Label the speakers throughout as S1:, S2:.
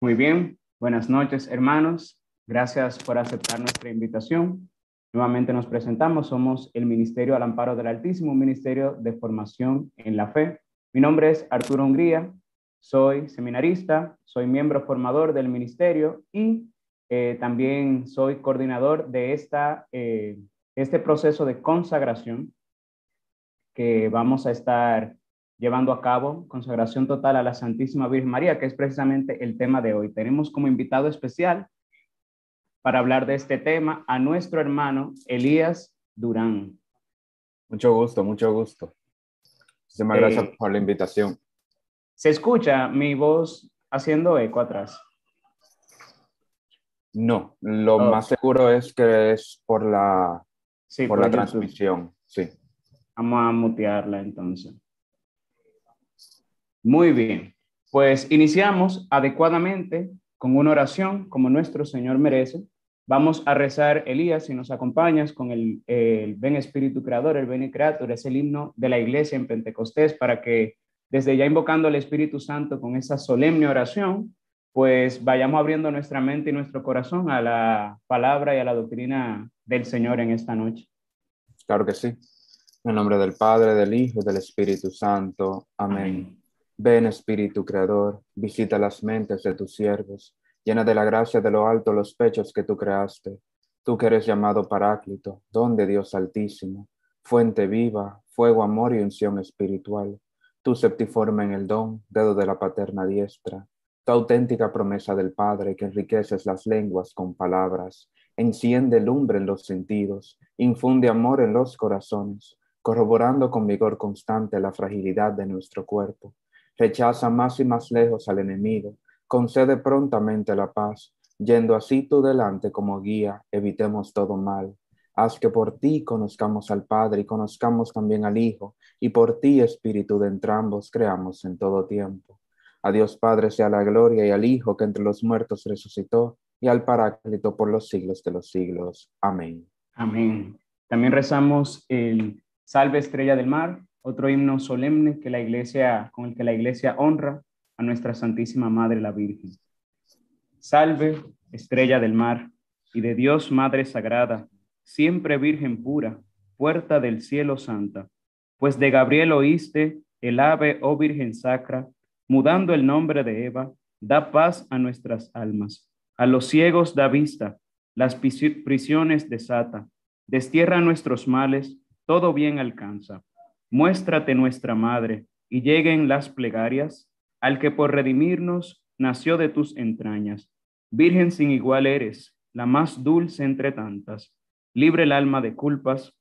S1: Muy bien, buenas noches hermanos. Gracias por aceptar nuestra invitación. Nuevamente nos presentamos, somos el Ministerio al Amparo del Altísimo, un ministerio de formación en la fe. Mi nombre es Arturo Hungría, soy seminarista, soy miembro formador del ministerio y eh, también soy coordinador de esta, eh, este proceso de consagración que vamos a estar llevando a cabo, consagración total a la Santísima Virgen María, que es precisamente el tema de hoy. Tenemos como invitado especial para hablar de este tema a nuestro hermano Elías Durán.
S2: Mucho gusto, mucho gusto. Muchísimas gracias eh, por la invitación.
S1: ¿Se escucha mi voz haciendo eco atrás?
S2: No, lo oh. más seguro es que es por la, por, la transmisión. Sí.
S1: Vamos a mutearla entonces. Muy bien, pues iniciamos adecuadamente con una oración como nuestro Señor merece. Vamos a rezar, Elías, si nos acompañas con el, el Ven Espíritu Creador, el Ven Creator, es el himno de la iglesia en Pentecostés, para que desde ya invocando al Espíritu Santo con esa solemne oración, pues vayamos abriendo nuestra mente y nuestro corazón a la palabra y a la doctrina del Señor en esta noche.
S2: Claro que sí. En el nombre del Padre, del Hijo y del Espíritu Santo. Amén. Ven, Espíritu Creador, visita las mentes de tus siervos, llena de la gracia de lo alto los pechos que tú creaste. Tú que eres llamado Paráclito, don de Dios Altísimo, fuente viva, fuego, amor y unción espiritual. Tú septiforme en el don, dedo de la paterna diestra, tu auténtica promesa del Padre que enriqueces las lenguas con palabras, enciende lumbre en los sentidos, infunde amor en los corazones, corroborando con vigor constante la fragilidad de nuestro cuerpo rechaza más y más lejos al enemigo, concede prontamente la paz, yendo así tú delante como guía, evitemos todo mal. Haz que por ti conozcamos al Padre y conozcamos también al Hijo, y por ti, Espíritu de entrambos, creamos en todo tiempo. A Dios Padre sea la gloria y al Hijo que entre los muertos resucitó, y al Paráclito por los siglos de los siglos. Amén.
S1: Amén. También rezamos el Salve Estrella del Mar, otro himno solemne que la iglesia, con el que la iglesia honra a nuestra Santísima Madre la Virgen. Salve, estrella del mar, y de Dios Madre Sagrada, siempre Virgen pura, puerta del cielo santa, pues de Gabriel oíste el ave, oh Virgen sacra, mudando el nombre de Eva, da paz a nuestras almas. A los ciegos da vista, las prisiones desata, destierra nuestros males, todo bien alcanza muéstrate nuestra madre, y lleguen las plegarias al que por redimirnos nació de tus entrañas. Virgen sin igual eres, la más dulce entre tantas. Libre el alma de culpas,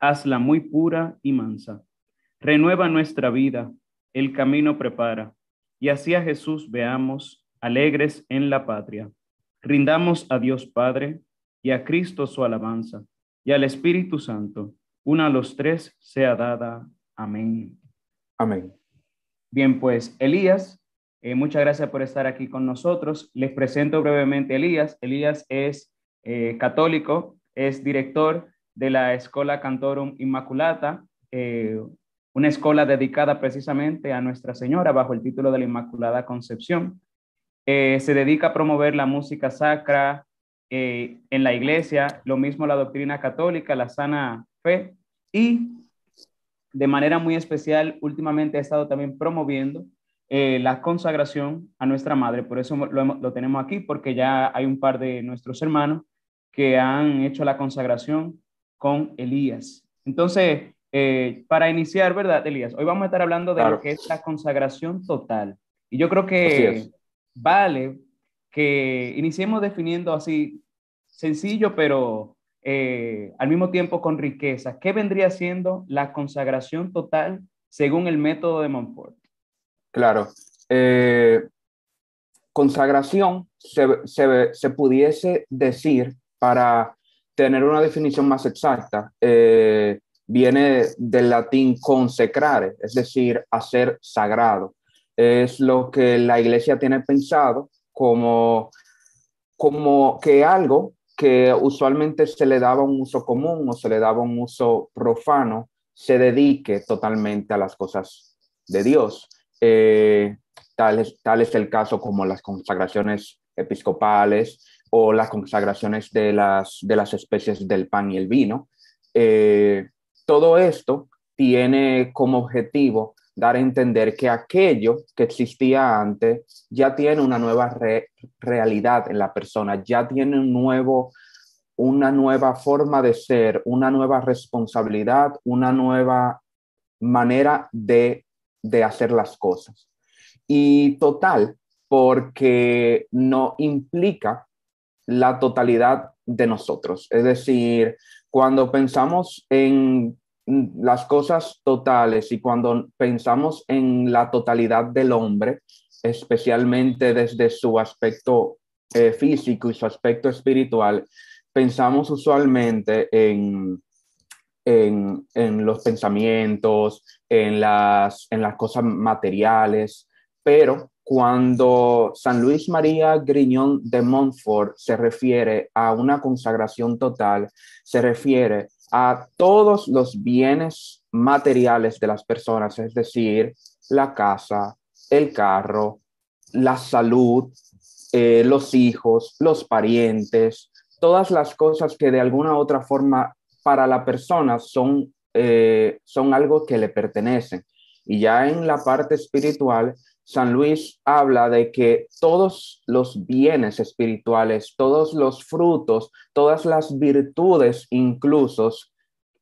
S1: hazla muy pura y mansa. Renueva nuestra vida, el camino prepara, y así a Jesús veamos, alegres en la patria. Rindamos a Dios Padre y a Cristo su alabanza, y al Espíritu Santo una a los tres sea dada. Amén.
S2: Amén.
S1: Bien, pues Elías, eh, muchas gracias por estar aquí con nosotros. Les presento brevemente a Elías. Elías es eh, católico, es director de la Escola Cantorum Immaculata, eh, una escuela dedicada precisamente a Nuestra Señora bajo el título de la Inmaculada Concepción. se dedica a promover la música sacra en la iglesia, lo mismo la doctrina católica, la sana fe y de manera muy especial últimamente ha estado también promoviendo eh, la consagración a nuestra madre. Por eso lo, lo, tenemos aquí, porque ya hay un par de nuestros hermanos que han hecho la consagración con Elías. Entonces, eh, para iniciar, ¿verdad, Elías? Hoy vamos a estar hablando de lo que es la consagración total. Y yo creo que vale que iniciemos definiendo así, sencillo, pero eh, al mismo tiempo con riqueza. ¿Qué vendría siendo la consagración total según el método de Montfort?
S2: Claro. Eh, consagración se, pudiese decir para tener una definición más exacta, eh, viene del latín consecrare, es decir, hacer sagrado. Es lo que la iglesia tiene pensado como, como que algo que usualmente se le daba un uso común o se le daba un uso profano, se dedique totalmente a las cosas de Dios. Eh, tal es, tal es el caso como las consagraciones episcopales o las consagraciones de las, de las especies del pan y el vino. Eh, todo esto tiene como objetivo dar a entender que aquello que existía antes ya tiene una nueva realidad en la persona, ya tiene un nuevo, una nueva forma de ser, una nueva responsabilidad, una nueva manera de, de hacer las cosas. Y total, porque no implica la totalidad de nosotros. Es decir, cuando pensamos en las cosas totales y cuando pensamos en la totalidad del hombre, especialmente desde su aspecto eh, físico y su aspecto espiritual, pensamos usualmente en, en, en, los pensamientos, en las, en las cosas materiales, pero cuando San Luis María Griñón de Montfort se refiere a una consagración total, se refiere a todos los bienes materiales de las personas, es decir, la casa, el carro, la salud, eh, los hijos, los parientes, todas las cosas que de alguna u otra forma para la persona son, eh, son algo que le pertenecen. Y ya en la parte espiritual, San Luis habla de que todos los bienes espirituales, todos los frutos, todas las virtudes incluso,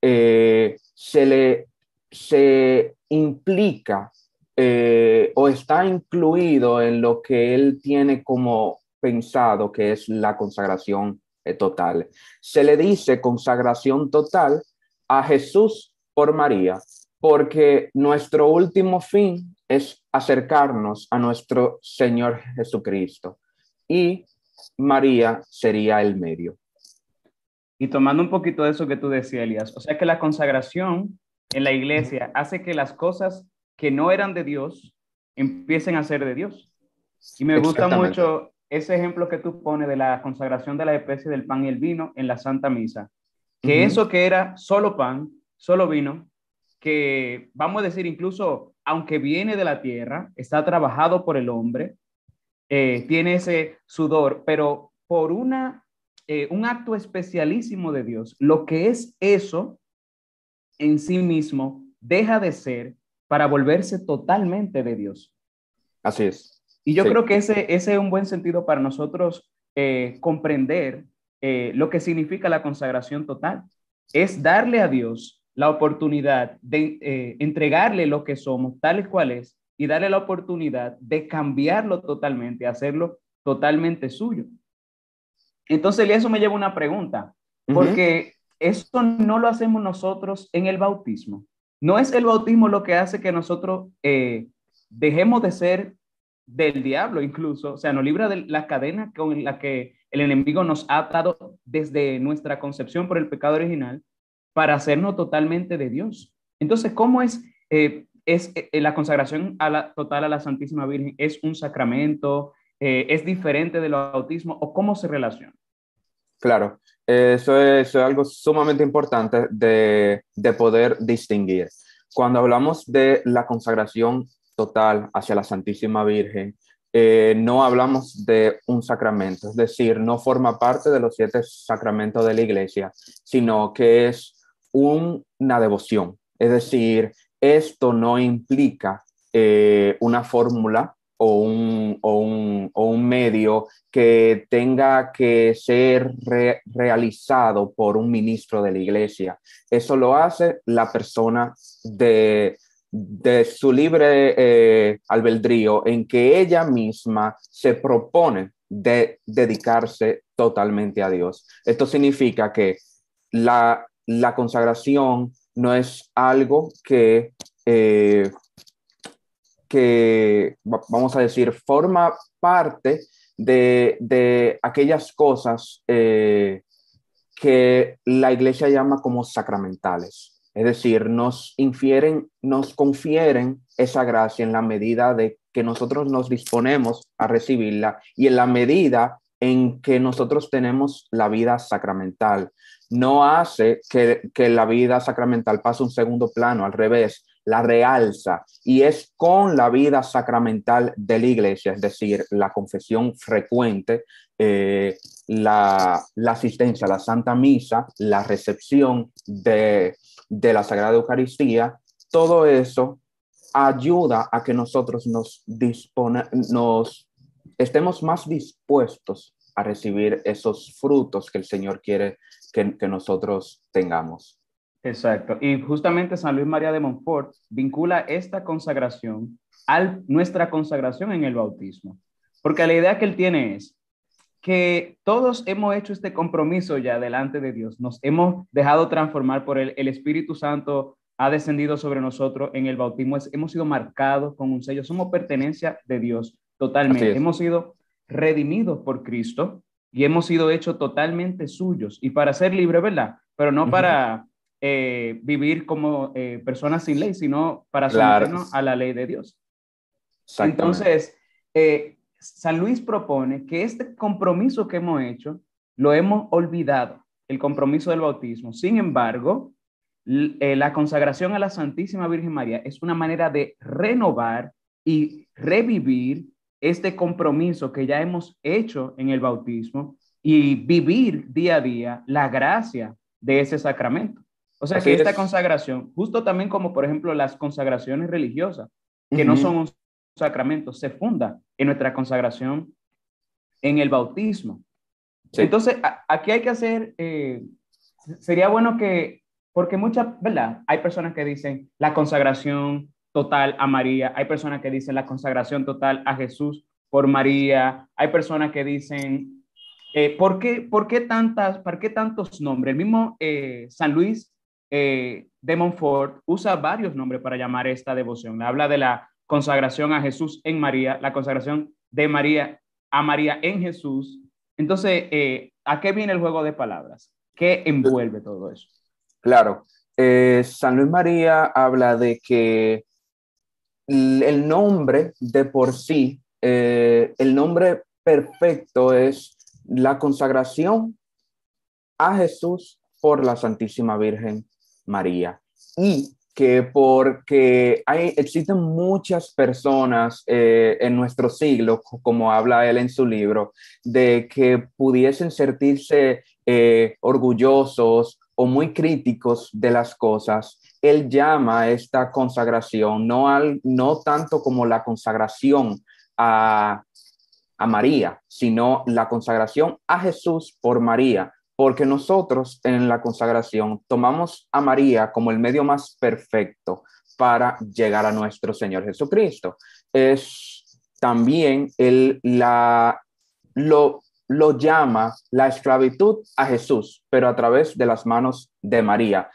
S2: eh, se le se implica eh, o está incluido en lo que él tiene como pensado que es la consagración eh, total. Se le dice consagración total a Jesús por María, porque nuestro último fin es acercarnos a nuestro Señor Jesucristo y María sería el medio.
S1: Y tomando un poquito de eso que tú decías, Elias, o sea que la consagración en la iglesia hace que las cosas que no eran de Dios empiecen a ser de Dios. Y me gusta mucho ese ejemplo que tú pones de la consagración de la especie del pan y el vino en la Santa Misa. Que eso que era solo pan, solo vino, que vamos a decir incluso aunque viene de la tierra, está trabajado por el hombre, eh, tiene ese sudor, pero por una, eh, un acto especialísimo de Dios, lo que es eso en sí mismo deja de ser para volverse totalmente de Dios.
S2: Así es.
S1: Y yo creo que ese, ese, es un buen sentido para nosotros eh, comprender lo que significa la consagración total. Es darle a Dios la oportunidad de eh, entregarle lo que somos, tal y cual es, y darle la oportunidad de cambiarlo totalmente, hacerlo totalmente suyo. Entonces, eso me lleva a una pregunta, porque esto no lo hacemos nosotros en el bautismo. No es el bautismo lo que hace que nosotros eh, dejemos de ser del diablo incluso, o sea, nos libra de la cadena con la que el enemigo nos ha atado desde nuestra concepción por el pecado original para hacernos totalmente de Dios. Entonces, ¿cómo es, eh, es eh, la consagración a la, total a la Santísima Virgen? ¿Es un sacramento? Eh, ¿Es diferente del bautismo? ¿O cómo se relaciona?
S2: Claro, eso es, algo sumamente importante de poder distinguir. Cuando hablamos de la consagración total hacia la Santísima Virgen, no hablamos de un sacramento, es decir, no forma parte de los siete sacramentos de la iglesia, sino que es una devoción. Es decir, esto no implica eh, una fórmula o un, o, un, medio que tenga que ser realizado por un ministro de la iglesia. Eso lo hace la persona de, de su libre eh, albedrío en que ella misma se propone de dedicarse totalmente a Dios. Esto significa que la, la consagración no es algo que, eh, que, vamos a decir, forma parte de, aquellas cosas eh, que la iglesia llama como sacramentales. Es decir, nos infieren, nos confieren esa gracia en la medida de que nosotros nos disponemos a recibirla y en la medida en que nosotros tenemos la vida sacramental. No hace que, la vida sacramental pase un segundo plano, al revés, la realza. Y es con la vida sacramental de la iglesia, es decir, la confesión frecuente, eh, la, asistencia a la Santa Misa, la recepción de, de la Sagrada Eucaristía, todo eso ayuda a que nosotros nos, dispone, nos estemos más dispuestos a recibir esos frutos que el Señor quiere que, nosotros tengamos.
S1: Exacto. Y justamente San Luis María de Montfort vincula esta consagración a nuestra consagración en el bautismo. Porque la idea que él tiene es que todos hemos hecho este compromiso ya delante de Dios, nos hemos dejado transformar por el Espíritu Santo ha descendido sobre nosotros en el bautismo, hemos sido marcados con un sello, somos pertenencia de Dios totalmente, hemos sido redimidos por Cristo y hemos sido hechos totalmente suyos y para ser libres, ¿verdad? Pero no para eh, vivir como eh, personas sin ley, sino para someternos a la ley de Dios. Entonces, eh, San Luis propone que este compromiso que hemos hecho lo hemos olvidado, el compromiso del bautismo. Sin embargo, la consagración a la Santísima Virgen María es una manera de renovar y revivir este compromiso que ya hemos hecho en el bautismo y vivir día a día la gracia de ese sacramento. O sea que esta consagración, justo también como por ejemplo las consagraciones religiosas, que no son un sacramento, se funda en nuestra consagración en el bautismo. Entonces, aquí hay que hacer, eh, sería bueno que, porque muchas, ¿verdad? Hay personas que dicen la consagración total a María, hay personas que dicen la consagración total a Jesús por María, hay personas que dicen, eh, ¿por, qué, ¿por, qué tantas, ¿por qué tantos nombres? El mismo eh, San Luis eh, de Montfort usa varios nombres para llamar esta devoción. Habla de la consagración a Jesús en María, la consagración de María a María en Jesús. Entonces, ¿a qué viene el juego de palabras? ¿Qué envuelve todo eso?
S2: Claro, San Luis María habla de que el nombre de por sí, el nombre perfecto es la consagración a Jesús por la Santísima Virgen María. Y que porque hay, existen muchas personas eh, en nuestro siglo, como habla él en su libro, de que pudiesen sentirse eh, orgullosos o muy críticos de las cosas, él llama esta consagración no, al, no tanto como la consagración a, a María, sino la consagración a Jesús por María, porque nosotros en la consagración tomamos a María como el medio más perfecto para llegar a nuestro Señor Jesucristo. Es también el, la, lo, lo llama la esclavitud a Jesús, pero a través de las manos de María,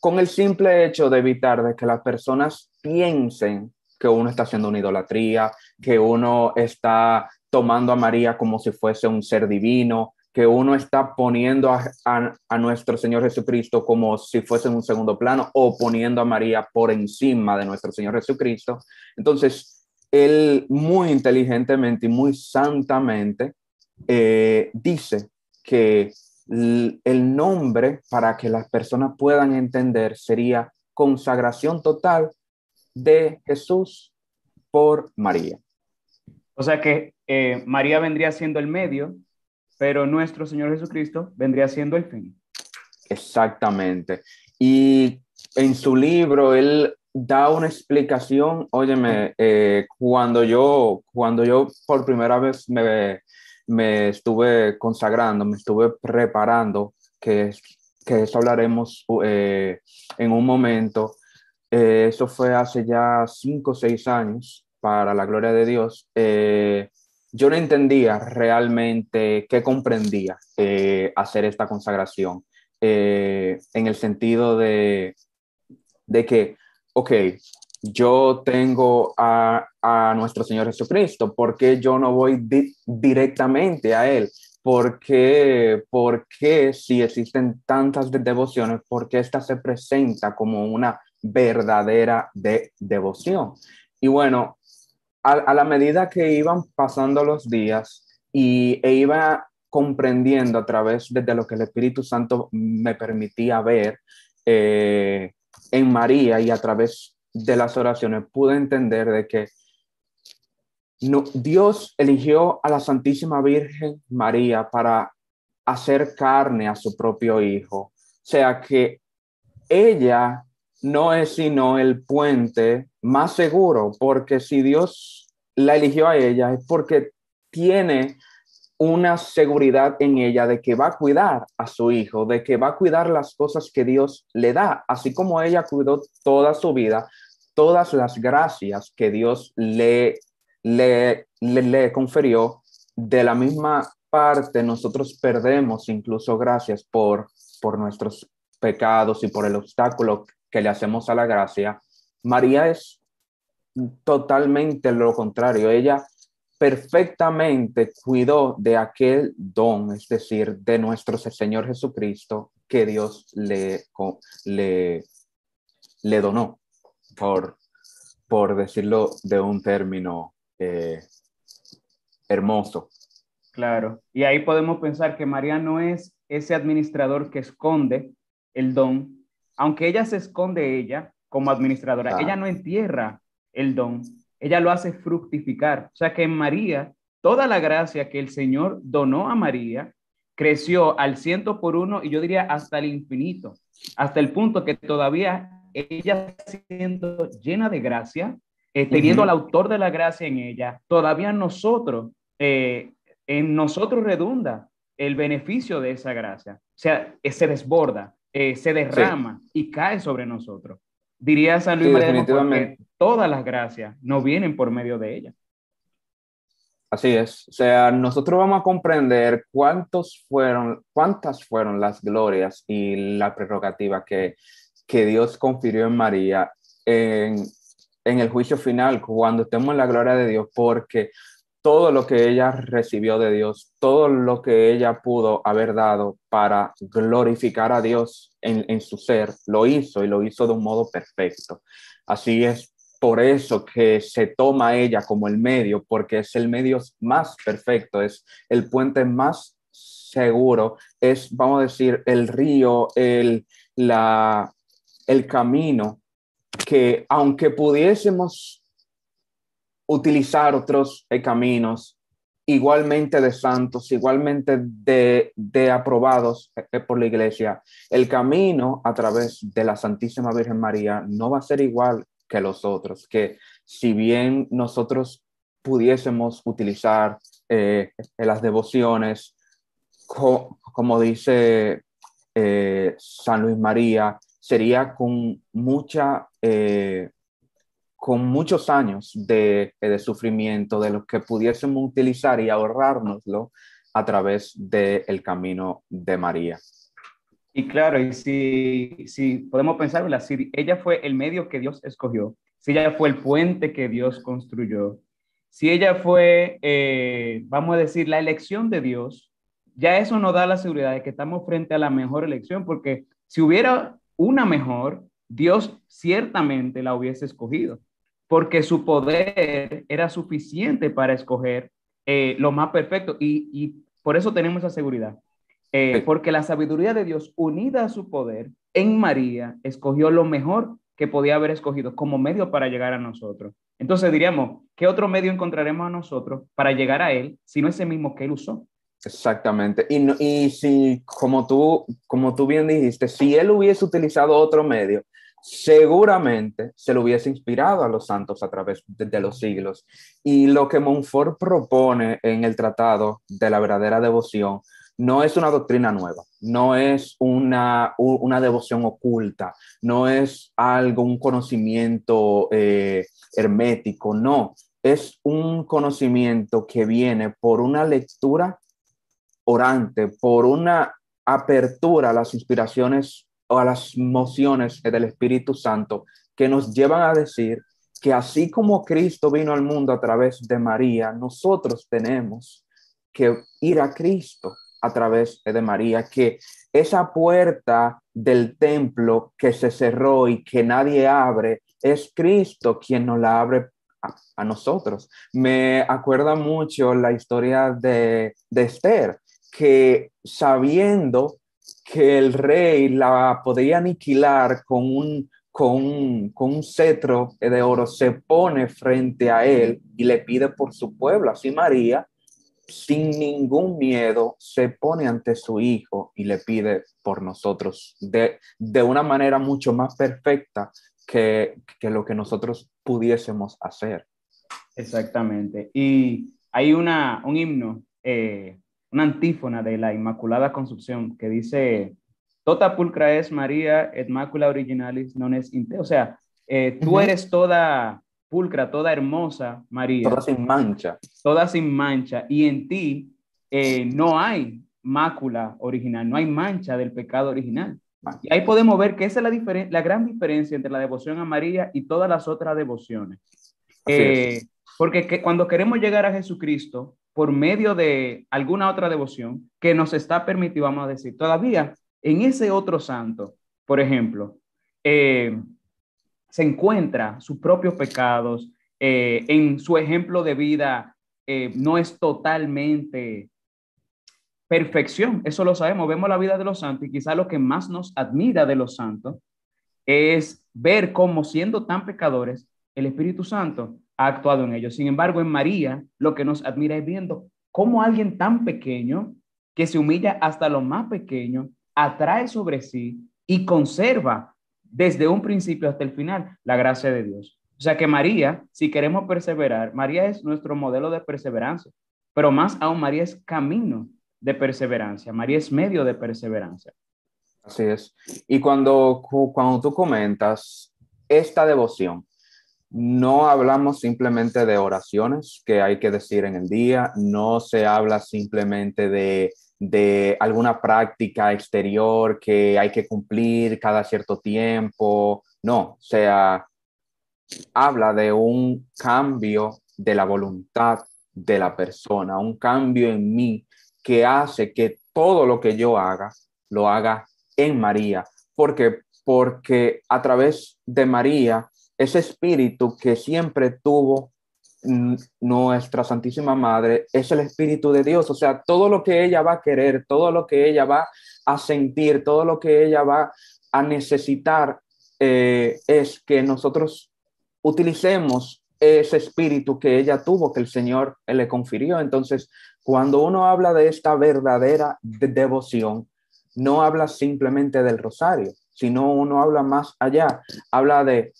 S2: con el simple hecho de evitar de que las personas piensen que uno está haciendo una idolatría, que uno está tomando a María como si fuese un ser divino, que uno está poniendo a, nuestro Señor Jesucristo como si fuese en un segundo plano o poniendo a María por encima de nuestro Señor Jesucristo. Entonces, él muy inteligentemente y muy santamente eh, dice que el nombre para que las personas puedan entender sería consagración total de Jesús por María.
S1: O sea que eh, María vendría siendo el medio pero nuestro Señor Jesucristo vendría siendo el fin.
S2: Exactamente. Y en su libro, él da una explicación, óyeme, eh, cuando, yo, cuando yo por primera vez me, me estuve consagrando, me estuve preparando, que, que eso hablaremos eh, en un momento, eh, eso fue hace ya cinco o seis años, para la gloria de Dios, yo no entendía realmente qué comprendía eh, hacer esta consagración, eh, en el sentido de, de que, ok, yo tengo a, a, nuestro Señor Jesucristo, ¿por qué yo no voy directamente a Él? ¿Por qué, ¿Por qué si existen tantas devociones, por qué esta se presenta como una verdadera de devoción? Y bueno, a, la medida que iban pasando los días y e iba comprendiendo a través de, lo que el Espíritu Santo me permitía ver eh, en María y a través de las oraciones pude entender de que Dios eligió a la Santísima Virgen María para hacer carne a su propio Hijo. O sea que ella no es sino el puente más seguro, porque si Dios la eligió a ella es porque tiene una seguridad en ella de que va a cuidar a su hijo, de que va a cuidar las cosas que Dios le da, así como ella cuidó toda su vida, todas las gracias que Dios le, le, le, conferió, de la misma parte nosotros perdemos incluso gracias por, por nuestros pecados y por el obstáculo que le hacemos a la gracia. María es totalmente lo contrario. Ella perfectamente cuidó de aquel don, es decir, de nuestro Señor Jesucristo que Dios le, le, le donó, por, por decirlo de un término eh, hermoso.
S1: Claro, y ahí podemos pensar que María no es ese administrador que esconde el don, aunque ella se esconde ella como administradora, ella no entierra el don, ella lo hace fructificar. O sea que en María, toda la gracia que el Señor donó a María creció al ciento por uno y yo diría hasta el infinito, hasta el punto que todavía ella siendo llena de gracia, eh, teniendo al autor de la gracia en ella, todavía nosotros, eh, en nosotros redunda el beneficio de esa gracia. O sea, eh, se desborda, se derrama y cae sobre nosotros. Diría San Luis María todas las gracias no vienen por medio de ella.
S2: Así es. O sea, nosotros vamos a comprender cuántos fueron, cuántas fueron las glorias y la prerrogativa que, que Dios confirió en María en, el juicio final, cuando estemos la gloria de Dios, porque todo lo que ella recibió de Dios, todo lo que ella pudo haber dado para glorificar a Dios en, su ser, lo hizo y lo hizo de un modo perfecto. Así es por eso que se toma ella como el medio, porque es el medio más perfecto, es el puente más seguro, es, vamos a decir, el río, el, la, el camino que aunque pudiésemos utilizar otros caminos igualmente de santos, igualmente de, de aprobados eh, por la iglesia, el camino a través de la Santísima Virgen María no va a ser igual que los otros, que si bien nosotros pudiésemos utilizar eh, las devociones, como dice eh, San Luis María, sería con mucha con muchos años de, de, sufrimiento, de los que pudiésemos utilizar y ahorrárnoslo a través del camino de María.
S1: Y claro, y si, si podemos pensarlo, si ella fue el medio que Dios escogió, si ella fue el puente que Dios construyó, si ella fue, eh, vamos a decir, la elección de Dios, ya eso nos da la seguridad de que estamos frente a la mejor elección, porque si hubiera una mejor, Dios ciertamente la hubiese escogido porque su poder era suficiente para escoger eh, lo más perfecto y, por eso tenemos esa seguridad. Eh, porque la sabiduría de Dios unida a su poder en María escogió lo mejor que podía haber escogido como medio para llegar a nosotros. Entonces diríamos, ¿qué otro medio encontraremos a nosotros para llegar a Él si no ese mismo que Él usó?
S2: Exactamente. Y, y si, como tú, como tú bien dijiste, si Él hubiese utilizado otro medio, seguramente se lo hubiese inspirado a los santos a través de, los siglos. Y lo que Montfort propone en el Tratado de la verdadera devoción no es una doctrina nueva, no es una, una devoción oculta, no es algo, un conocimiento eh, hermético, no, es un conocimiento que viene por una lectura orante, por una apertura a las inspiraciones o a las mociones del Espíritu Santo que nos llevan a decir que así como Cristo vino al mundo a través de María, nosotros tenemos que ir a Cristo a través de María, que esa puerta del templo que se cerró y que nadie abre, es Cristo quien nos la abre a, nosotros. Me acuerda mucho la historia de, de Esther, que sabiendo que el rey la podía aniquilar con un, con, con un cetro de oro se pone frente a él y le pide por su pueblo. Así María, sin ningún miedo, se pone ante su hijo y le pide por nosotros de, de una manera mucho más perfecta que, que lo que nosotros pudiésemos hacer.
S1: Exactamente. Y hay una, un himno, eh, una antífona de la Inmaculada Concepción que dice, Tota pulcra es María et macula originalis non es inte. O sea, eh, tú eres toda pulcra, toda hermosa, María.
S2: Toda sin mancha.
S1: Toda sin mancha. Y en ti eh, no hay mácula original, no hay mancha del pecado original. Y ahí podemos ver que esa es la, la gran diferencia entre la devoción a María y todas las otras devociones. Eh, porque que cuando queremos llegar a Jesucristo por medio de alguna otra devoción que nos está permitido, vamos a decir, todavía en ese otro santo, por ejemplo, eh, se encuentra sus propios pecados, eh, en su ejemplo de vida eh, no es totalmente perfección, eso lo sabemos, vemos la vida de los santos y quizá lo que más nos admira de los santos es ver cómo siendo tan pecadores, el Espíritu Santo ha actuado en ellos. Sin embargo, en María lo que nos admira es viendo cómo alguien tan pequeño, que se humilla hasta lo más pequeño, atrae sobre sí y conserva desde un principio hasta el final la gracia de Dios. O sea que María, si queremos perseverar, María es nuestro modelo de perseverancia, pero más aún María es camino de perseverancia, María es medio de perseverancia.
S2: Así es. Y cuando, cuando tú comentas esta devoción, no hablamos simplemente de oraciones que hay que decir en el día, no se habla simplemente de de alguna práctica exterior que hay que cumplir cada cierto tiempo. No, o sea, habla de un cambio de la voluntad de la persona, un cambio en mí que hace que todo lo que yo haga, lo haga en María. porque Porque a través de María, ese espíritu que siempre tuvo nuestra Santísima Madre es el Espíritu de Dios, o sea, todo lo que ella va a querer, todo lo que ella va a sentir, todo lo que ella va a necesitar eh, es que nosotros utilicemos ese espíritu que ella tuvo, que el Señor le confirió. Entonces, cuando uno habla de esta verdadera devoción, no habla simplemente del rosario, sino uno habla más allá, habla de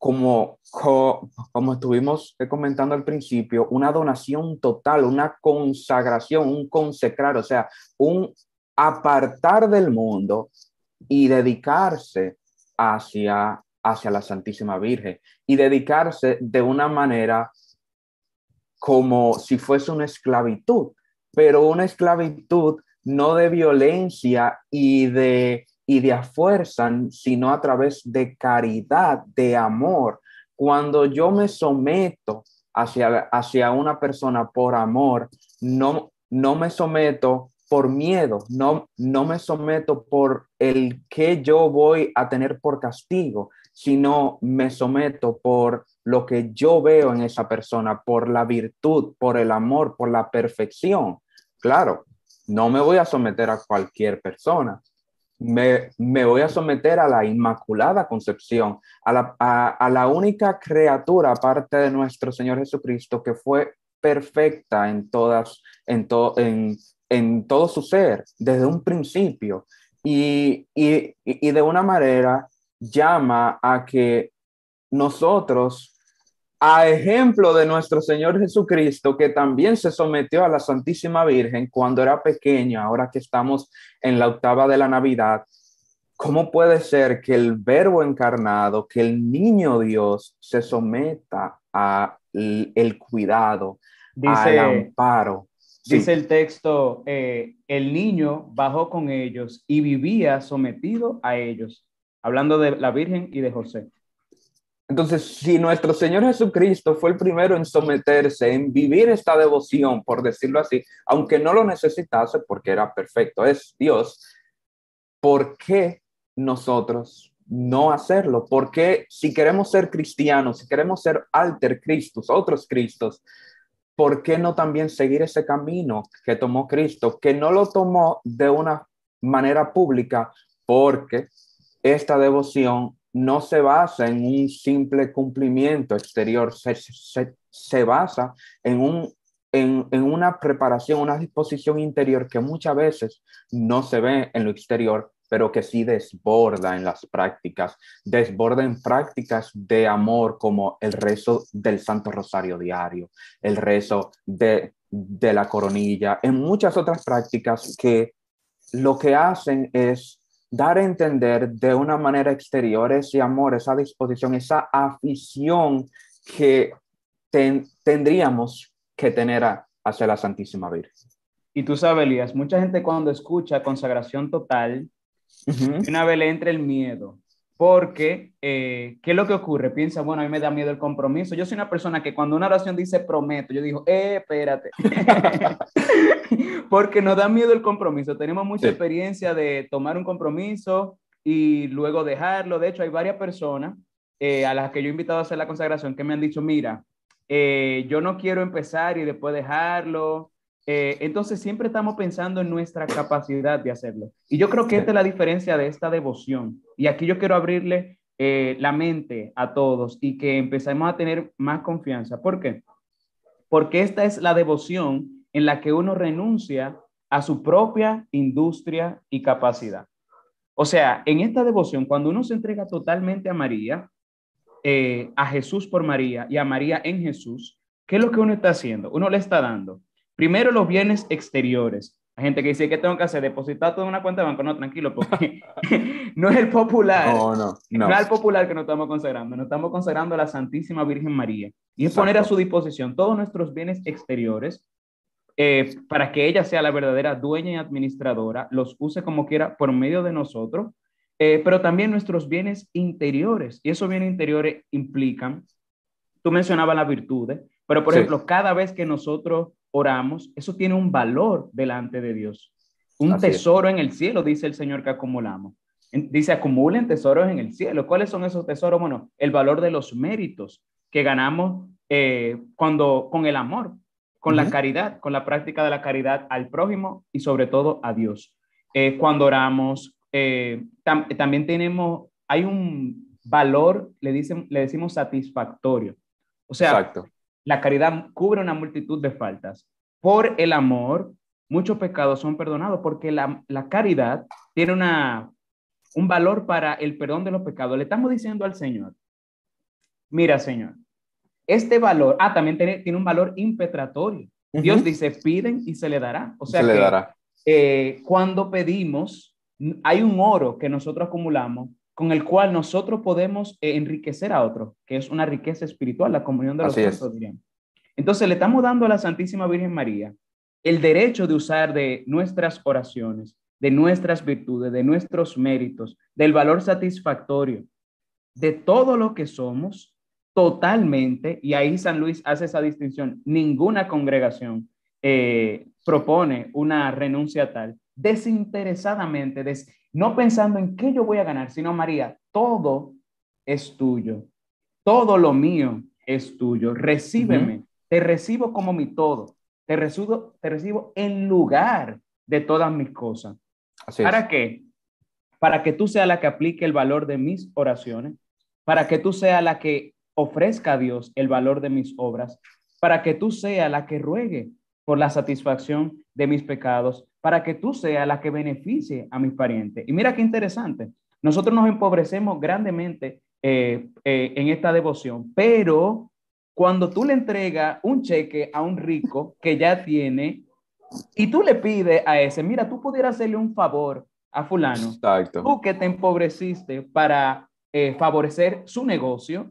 S2: como, como estuvimos comentando al principio, una donación total, una consagración, un consecrar, o sea, un apartar del mundo y dedicarse hacia, hacia la Santísima Virgen y dedicarse de una manera como si fuese una esclavitud, pero una esclavitud no de violencia y de y de fuerza, sino a través de caridad, de amor. Cuando yo me someto hacia, hacia una persona por amor, no, no me someto por miedo, no, no me someto por el que yo voy a tener por castigo, sino me someto por lo que yo veo en esa persona, por la virtud, por el amor, por la perfección. Claro, no me voy a someter a cualquier persona, me, voy a someter a la Inmaculada Concepción, a la, a, la única criatura aparte de nuestro Señor Jesucristo que fue perfecta en todas, en, en, en todo su ser, desde un principio. Y, y, y de una manera llama a que nosotros a ejemplo de nuestro Señor Jesucristo, que también se sometió a la Santísima Virgen cuando era pequeña, ahora que estamos en la octava de la Navidad, ¿cómo puede ser que el verbo encarnado, que el niño Dios se someta a el cuidado, al amparo?
S1: Dice el texto, eh, el niño bajó con ellos y vivía sometido a ellos, hablando de la Virgen y de José.
S2: Entonces, si nuestro Señor Jesucristo fue el primero en someterse, en vivir esta devoción, por decirlo así, aunque no lo necesitase porque era perfecto, es Dios, ¿por qué nosotros no hacerlo? ¿Por qué si queremos ser cristianos, si queremos ser alter Cristos, otros Cristos, ¿por qué no también seguir ese camino que tomó Cristo, que no lo tomó de una manera pública? Porque esta devoción no se basa en un simple cumplimiento exterior, se, basa en, un, en, en, una preparación, una disposición interior que muchas veces no se ve en lo exterior, pero que sí desborda en las prácticas, desborda en prácticas de amor como el rezo del Santo Rosario diario, el rezo de, de la coronilla, en muchas otras prácticas que lo que hacen es dar a entender de una manera exterior ese amor, esa disposición, esa afición que tendríamos que tener hacia la Santísima Virgen.
S1: Y tú sabes, Elías, mucha gente cuando escucha consagración total, una vez le entra el miedo, porque, eh, ¿qué es lo que ocurre? Piensa, bueno, a mí me da miedo el compromiso. Yo soy una persona que cuando una oración dice prometo, yo digo, eh, espérate. porque nos da miedo el compromiso. Tenemos mucha experiencia de tomar un compromiso y luego dejarlo. De hecho, hay varias personas eh, a las que yo he invitado a hacer la consagración que me han dicho, mira, eh, yo no quiero empezar y después dejarlo. Eh, entonces siempre estamos pensando en nuestra capacidad de hacerlo. Y yo creo que esta es la diferencia de esta devoción. Y aquí yo quiero abrirle eh, la mente a todos y que empecemos a tener más confianza. ¿Por qué? Porque esta es la devoción en la que uno renuncia a su propia industria y capacidad. O sea, en esta devoción, cuando uno se entrega totalmente a María, eh, a Jesús por María y a María en Jesús, ¿qué es lo que uno está haciendo? Uno le está dando Primero, los bienes exteriores. Hay gente que dice, ¿qué tengo que hacer? ¿Depositar todo en una cuenta de banco? No, tranquilo, porque no es el popular.
S2: No, no, no.
S1: No es el popular que nos estamos consagrando. Nos estamos consagrando a la Santísima Virgen María. Y es poner a su disposición todos nuestros bienes exteriores eh, para que ella sea la verdadera dueña y administradora, los use como quiera por medio de nosotros, eh, pero también nuestros bienes interiores. Y esos bienes interiores implican, tú mencionabas las virtudes, pero por ejemplo, cada vez que nosotros oramos, eso tiene un valor delante de Dios. Un tesoro en el cielo, dice el Señor que acumulamos. Dice, acumulen tesoros en el cielo. ¿Cuáles son esos tesoros? Bueno, el valor de los méritos que ganamos eh, cuando, con el amor, con la caridad, con la práctica de la caridad al prójimo y sobre todo a Dios. Eh, cuando oramos, eh, también tenemos, hay un valor, le, dicen, le decimos satisfactorio. O sea, Exacto la caridad cubre una multitud de faltas. Por el amor, muchos pecados son perdonados porque la, caridad tiene una, un valor para el perdón de los pecados. Le estamos diciendo al Señor, mira Señor, este valor, ah, también tiene, un valor impetratorio. Dios dice, piden y se le dará. O sea, que, eh, cuando pedimos, hay un oro que nosotros acumulamos con el cual nosotros podemos eh, enriquecer a otros, que es una riqueza espiritual, la comunión de los santos. Entonces le estamos dando a la Santísima Virgen María el derecho de usar de nuestras oraciones, de nuestras virtudes, de nuestros méritos, del valor satisfactorio, de todo lo que somos totalmente, y ahí San Luis hace esa distinción, ninguna congregación eh, propone una renuncia tal, desinteresadamente, des no pensando en qué yo voy a ganar, sino María, todo es tuyo, todo lo mío es tuyo, recíbeme, te recibo como mi todo, te recibo, te recibo en lugar de todas mis cosas. ¿Para qué? Para que tú seas la que aplique el valor de mis oraciones, para que tú seas la que ofrezca a Dios el valor de mis obras, para que tú seas la que ruegue por la satisfacción de mis pecados, para que tú seas la que beneficie a mis parientes. Y mira qué interesante, nosotros nos empobrecemos grandemente eh, eh, en esta devoción, pero cuando tú le entregas un cheque a un rico que ya tiene y tú le pides a ese, mira, tú pudieras hacerle un favor a fulano,
S2: Exacto.
S1: tú que te empobreciste para eh, favorecer su negocio,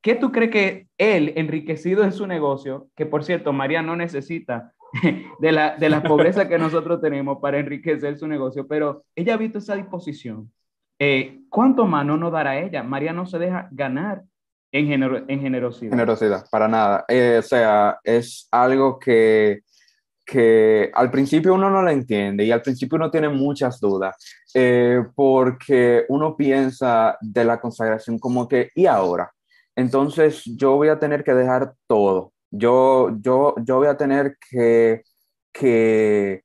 S1: ¿qué tú crees que él, enriquecido en su negocio, que por cierto, María no necesita de la, de la pobreza que nosotros tenemos para enriquecer su negocio, pero ella ha visto esa disposición. Eh, ¿Cuánto más no dará ella? María no se deja ganar en, en generosidad.
S2: Generosidad, para nada. Eh, o sea, es algo que, que al principio uno no la entiende y al principio uno tiene muchas dudas, eh, porque uno piensa de la consagración como que, ¿y ahora? Entonces yo voy a tener que dejar todo yo, yo, yo voy a tener que, que,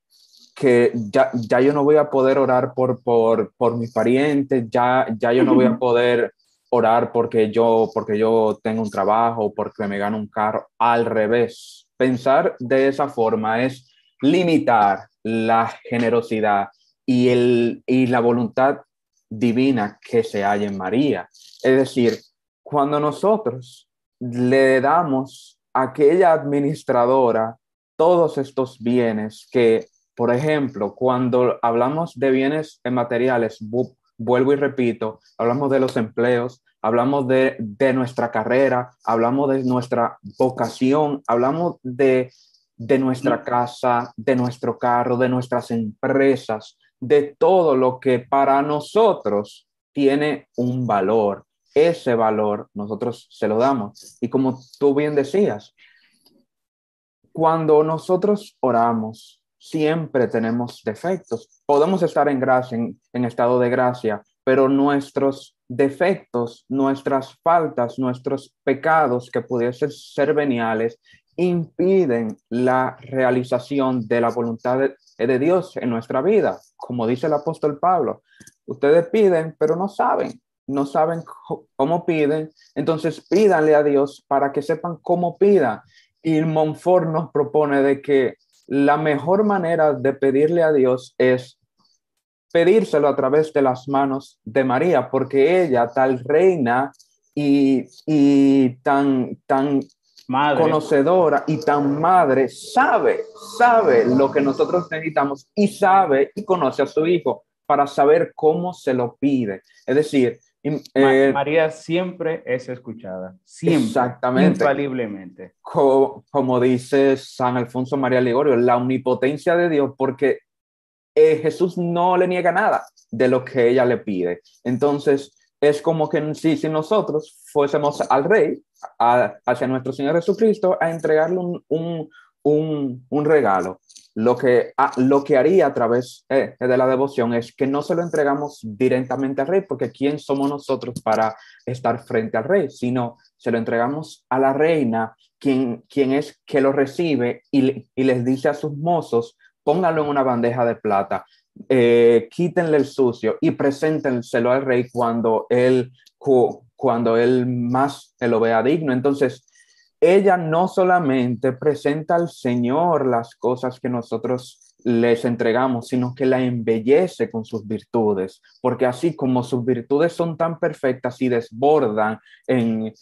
S2: que ya, ya yo no voy a poder orar por, por, por mis parientes, ya, ya yo no voy a poder orar porque yo, porque yo tengo un trabajo, porque me gano un carro. Al revés, pensar de esa forma es limitar la generosidad y, el, y la voluntad divina que se halla en María. Es decir, cuando nosotros le damos aquella administradora todos estos bienes que, por ejemplo, cuando hablamos de bienes materiales, vuelvo y repito, hablamos de los empleos, hablamos de, de nuestra carrera, hablamos de nuestra vocación, hablamos de, de nuestra casa, de nuestro carro, de nuestras empresas, de todo lo que para nosotros tiene un valor. Ese valor nosotros se lo damos. Y como tú bien decías, cuando nosotros oramos, siempre tenemos defectos. Podemos estar en gracia, en, estado de gracia, pero nuestros defectos, nuestras faltas, nuestros pecados que pudiesen ser veniales, impiden la realización de la voluntad de, de, Dios en nuestra vida. Como dice el apóstol Pablo, ustedes piden, pero no saben, no saben cómo piden, entonces pídanle a Dios para que sepan cómo pidan. Y Monfort nos propone de que la mejor manera de pedirle a Dios es pedírselo a través de las manos de María, porque ella, tal reina y, y tan, tan conocedora y tan madre, sabe, sabe lo que nosotros necesitamos y sabe y conoce a su hijo para saber cómo se lo pide. Es decir,
S1: eh, María siempre es escuchada, siempre, exactamente, infaliblemente.
S2: Como, como, dice San Alfonso María Ligorio, la omnipotencia de Dios, porque eh, Jesús no le niega nada de lo que ella le pide. Entonces, es como que si, si nosotros fuésemos al Rey, hacia nuestro Señor Jesucristo, a entregarle un, un, un, un regalo lo que, ah, lo que haría a través eh, de la devoción es que no se lo entregamos directamente al rey, porque ¿quién somos nosotros para estar frente al rey? Sino se lo entregamos a la reina, quien, quien es que lo recibe y, y les dice a sus mozos, pónganlo en una bandeja de plata, eh, quítenle el sucio y preséntenselo al rey cuando él, cuando él más lo vea digno. Entonces, ella no solamente presenta al Señor las cosas que nosotros les entregamos, sino que la embellece con sus virtudes, porque así como sus virtudes son tan perfectas y desbordan en,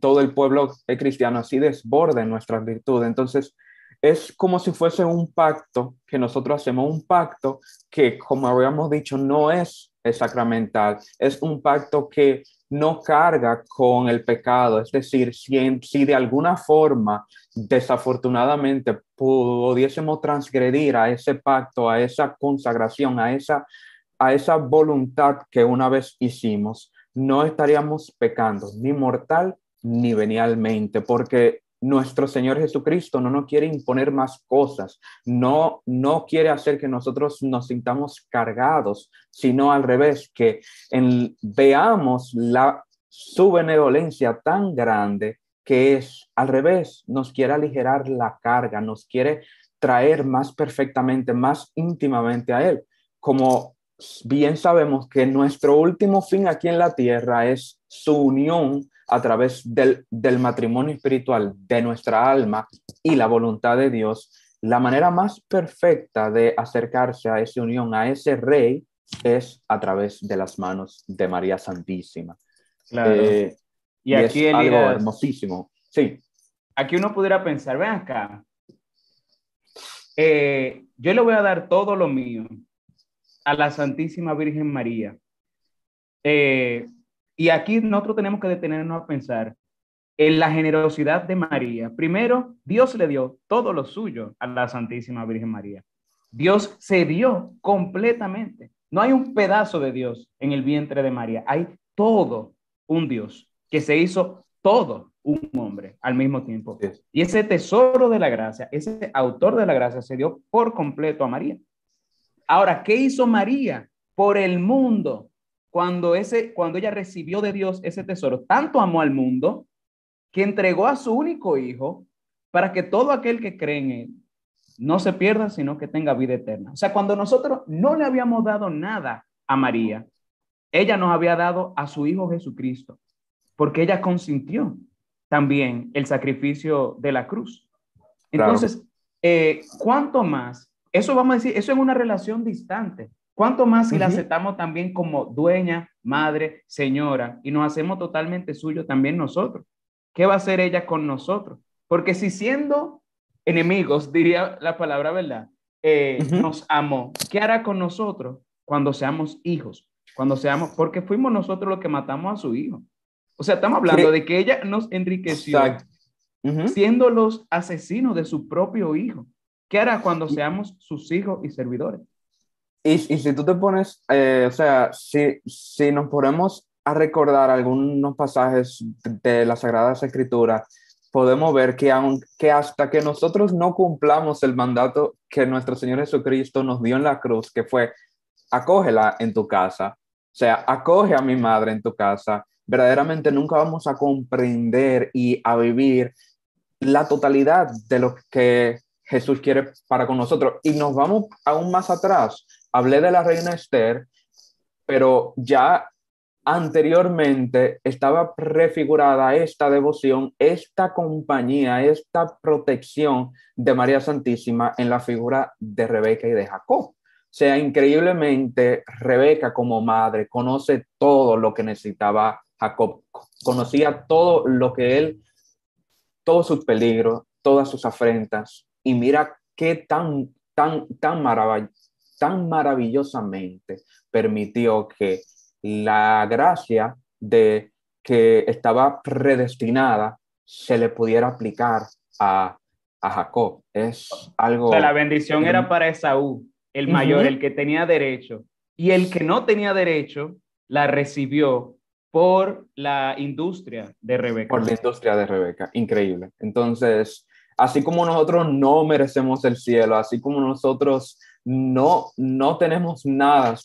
S2: todo el pueblo cristiano, así desbordan nuestras virtudes. Entonces, es como si fuese un pacto que nosotros hacemos, un pacto que, como habíamos dicho, no es sacramental, es un pacto que no carga con el pecado. Es decir, si, de alguna forma, desafortunadamente, pudiésemos transgredir a ese pacto, a esa consagración, a esa, a esa voluntad que una vez hicimos, no estaríamos pecando ni mortal ni venialmente, porque nuestro Señor Jesucristo no nos quiere imponer más cosas, no, no quiere hacer que nosotros nos sintamos cargados, sino al revés, que en, veamos su benevolencia tan grande que es al revés, nos quiere aligerar la carga, nos quiere traer más perfectamente, más íntimamente a Él. Como bien sabemos que nuestro último fin aquí en la tierra es su unión a través del, matrimonio espiritual de nuestra alma y la voluntad de Dios, la manera más perfecta de acercarse a esa unión, a ese rey, es a través de las manos de María Santísima.
S1: Claro. Eh, y, aquí
S2: es algo hermosísimo. Sí.
S1: Aquí uno pudiera pensar, ven acá, eh, yo le voy a dar todo lo mío a la Santísima Virgen María. Eh, y aquí nosotros tenemos que detenernos a pensar en la generosidad de María. Primero, Dios le dio todo lo suyo a la Santísima Virgen María. Dios se dio completamente. No hay un pedazo de Dios en el vientre de María. Hay todo un Dios que se hizo todo un hombre al mismo tiempo. Y ese tesoro de la gracia, ese autor de la gracia se dio por completo a María. Ahora, ¿qué hizo María por el mundo? Cuando, ese, cuando ella recibió de Dios ese tesoro, tanto amó al mundo que entregó a su único hijo para que todo aquel que cree en él no se pierda, sino que tenga vida eterna. O sea, cuando nosotros no le habíamos dado nada a María, ella nos había dado a su Hijo Jesucristo, porque ella consintió también el sacrificio de la cruz. Entonces, eh, ¿cuánto más? Eso vamos a decir, eso es una relación distante. ¿Cuánto más si la aceptamos también como dueña, madre, señora y nos hacemos totalmente suyo también nosotros? ¿Qué va a hacer ella con nosotros? Porque si siendo enemigos, diría la palabra verdad, eh, nos amó, ¿qué hará con nosotros cuando seamos hijos? Cuando seamos, porque fuimos nosotros los que matamos a su hijo. O sea, estamos hablando de que ella nos enriqueció siendo los asesinos de su propio hijo. ¿Qué hará cuando seamos sus hijos y servidores?
S2: Y, y si tú te pones, eh, o sea, si, si nos ponemos a recordar algunos pasajes de las Sagradas Escrituras, podemos ver que, aunque hasta que nosotros no cumplamos el mandato que nuestro Señor Jesucristo nos dio en la cruz, que fue, acógela en tu casa, o sea, acoge a mi madre en tu casa, verdaderamente nunca vamos a comprender y a vivir la totalidad de lo que Jesús quiere para con nosotros. Y nos vamos aún más atrás. Hablé de la reina Esther, pero ya anteriormente estaba prefigurada esta devoción, esta compañía, esta protección de María Santísima en la figura de Rebeca y de Jacob. O sea, increíblemente, Rebeca como madre conoce todo lo que necesitaba Jacob, conocía todo lo que él, todos sus peligros, todas sus afrentas, y mira qué tan, tan, tan, tan maravillosamente permitió que la gracia de que estaba predestinada se le pudiera aplicar a, a Jacob. Es algo...
S1: O sea, la bendición era para Esaú, el mayor, el que tenía derecho. Y el que no tenía derecho la recibió por la industria de Rebeca.
S2: Por la industria de Rebeca, increíble. Entonces, así como nosotros no merecemos el cielo, así como nosotros no, no tenemos nada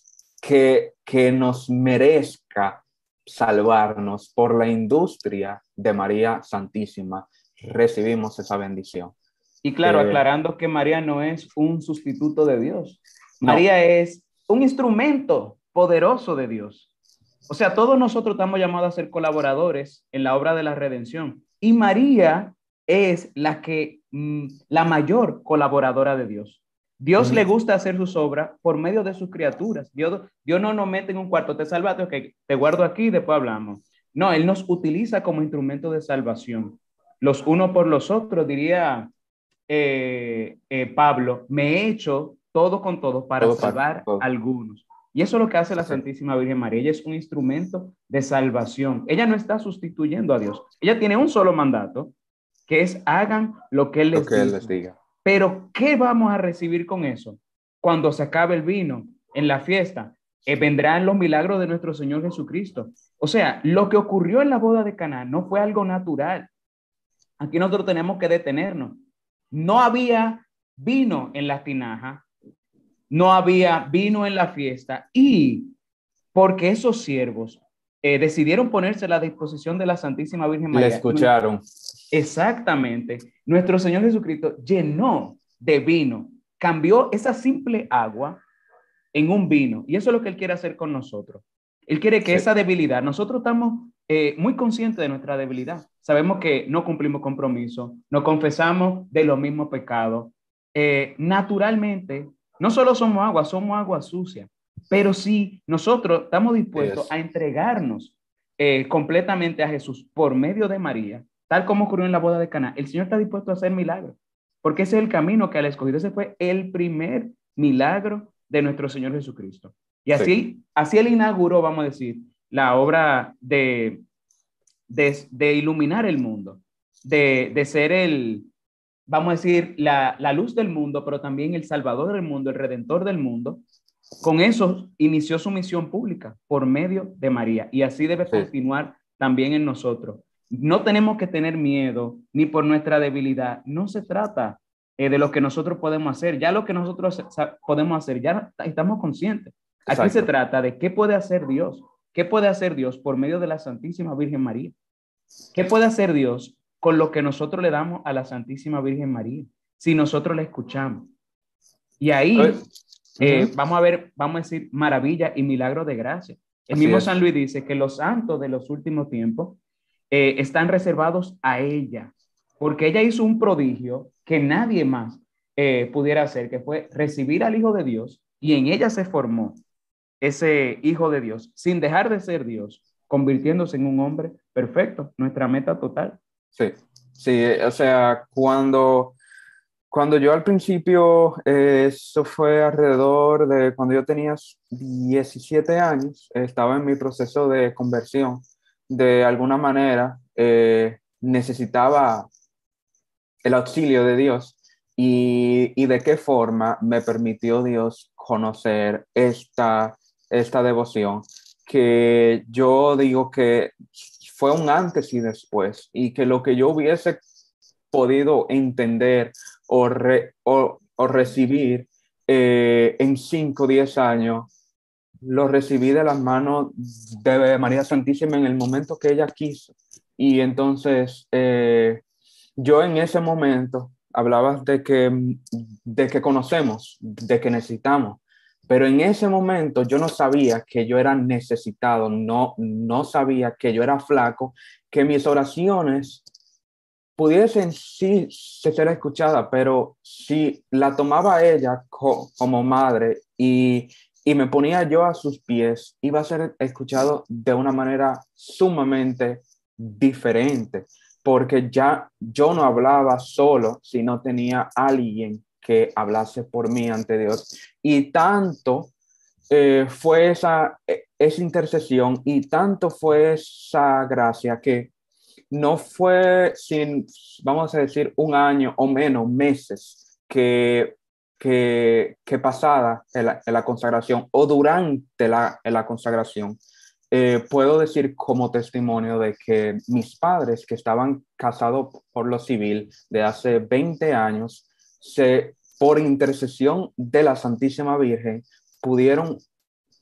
S2: que, que nos merezca salvarnos por la industria de María Santísima, recibimos esa bendición.
S1: Y claro, aclarando que María no es un sustituto de Dios. María es un instrumento poderoso de Dios. O sea, todos nosotros estamos llamados a ser colaboradores en la obra de la redención. Y María es la que, mm, la mayor colaboradora de Dios. Dios le gusta hacer sus obras por medio de sus criaturas. Dios, Dios no nos mete en un cuarto, te salvaste, ok, te guardo aquí y después hablamos. No, Él nos utiliza como instrumento de salvación. Los unos por los otros, diría eh, eh, Pablo, me he hecho todo con todo para salvar a algunos. Y eso es lo que hace la Santísima Virgen María. Ella es un instrumento de salvación. Ella no está sustituyendo a Dios. Ella tiene un solo mandato, que es hagan lo que Él les, diga. Pero, ¿qué vamos a recibir con eso? Cuando se acabe el vino en la fiesta, eh, vendrán los milagros de nuestro Señor Jesucristo. O sea, lo que ocurrió en la boda de Caná no fue algo natural. Aquí nosotros tenemos que detenernos. No había vino en la tinaja, no había vino en la fiesta y porque esos siervos eh, decidieron ponerse a la disposición de la Santísima Virgen María.
S2: Le escucharon.
S1: Exactamente. Nuestro Señor Jesucristo llenó de vino, cambió esa simple agua en un vino. Y eso es lo que Él quiere hacer con nosotros. Él quiere que esa debilidad, nosotros estamos eh, muy conscientes de nuestra debilidad. Sabemos que no cumplimos compromiso, no confesamos de los mismos pecados. Eh, naturalmente, no solo somos agua, somos agua sucia, pero si nosotros estamos dispuestos a entregarnos eh, completamente a Jesús por medio de María, tal como ocurrió en la boda de Cana, el Señor está dispuesto a hacer milagros, porque ese es el camino que al escogido. Ese fue el primer milagro de nuestro Señor Jesucristo. Y así, así él inauguró, vamos a decir, la obra de, de, iluminar el mundo, de, de ser el, vamos a decir, la, luz del mundo, pero también el salvador del mundo, el redentor del mundo. Con eso inició su misión pública por medio de María y así debe continuar también en nosotros. No tenemos que tener miedo ni por nuestra debilidad. No se trata eh, de lo que nosotros podemos hacer. Ya lo que nosotros podemos hacer, ya estamos conscientes. Aquí se trata de qué puede hacer Dios. ¿Qué puede hacer Dios por medio de la Santísima Virgen María? ¿Qué puede hacer Dios con lo que nosotros le damos a la Santísima Virgen María. si nosotros la escuchamos. Y ahí eh, vamos a ver, vamos a decir, maravilla y milagro de gracia. El mismo San Luis dice que los santos de los últimos tiempos eh, están reservados a ella, porque ella hizo un prodigio que nadie más eh, pudiera hacer, que fue recibir al Hijo de Dios y en ella se formó ese Hijo de Dios, sin dejar de ser Dios, convirtiéndose en un hombre perfecto, nuestra meta total.
S2: Sí, sí, o sea, cuando, cuando yo al principio, eh, eso fue alrededor de cuando yo tenía 17 años, estaba en mi proceso de conversión, de alguna manera eh, necesitaba el auxilio de Dios. Y, y, de qué forma me permitió Dios conocer esta, esta devoción, que yo digo que fue un antes y después y que lo que yo hubiese podido entender o, o, recibir eh, en 5 o 10 años, lo recibí de las manos de María Santísima en el momento que ella quiso. Y entonces, eh, yo en ese momento hablabas de que, de que conocemos, de que necesitamos, pero en ese momento yo no sabía que yo era necesitado, no, no sabía que yo era flaco, que mis oraciones pudiesen sí ser escuchadas, pero si la tomaba ella como madre y, y me ponía yo a sus pies, iba a ser escuchado de una manera sumamente diferente porque ya yo no hablaba solo si no tenía alguien que hablase por mí ante Dios. Y tanto eh, fue esa, e, esa intercesión y tanto fue esa gracia que no fue sin, vamos a decir, un año o menos, meses, que, que, que pasada en la, en la, consagración o durante la, en la consagración, eh, puedo decir como testimonio de que mis padres, que estaban casados por lo civil de hace 20 años, se, por intercesión de la Santísima Virgen, pudieron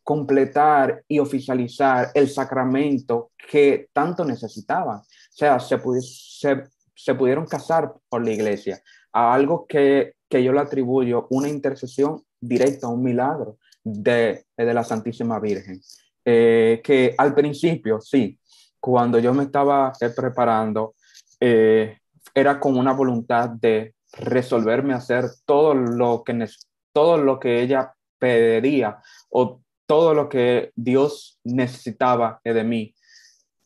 S2: completar y oficializar el sacramento que tanto necesitaban. O sea, se, se, se pudieron casar por la iglesia, algo que, que yo le atribuyo una intercesión directa, un milagro de, de la Santísima Virgen. Eh, que al principio, sí, cuando yo me estaba eh, preparando, eh, era con una voluntad de resolverme hacer todo lo que, todo lo que ella pedía o todo lo que Dios necesitaba de mí.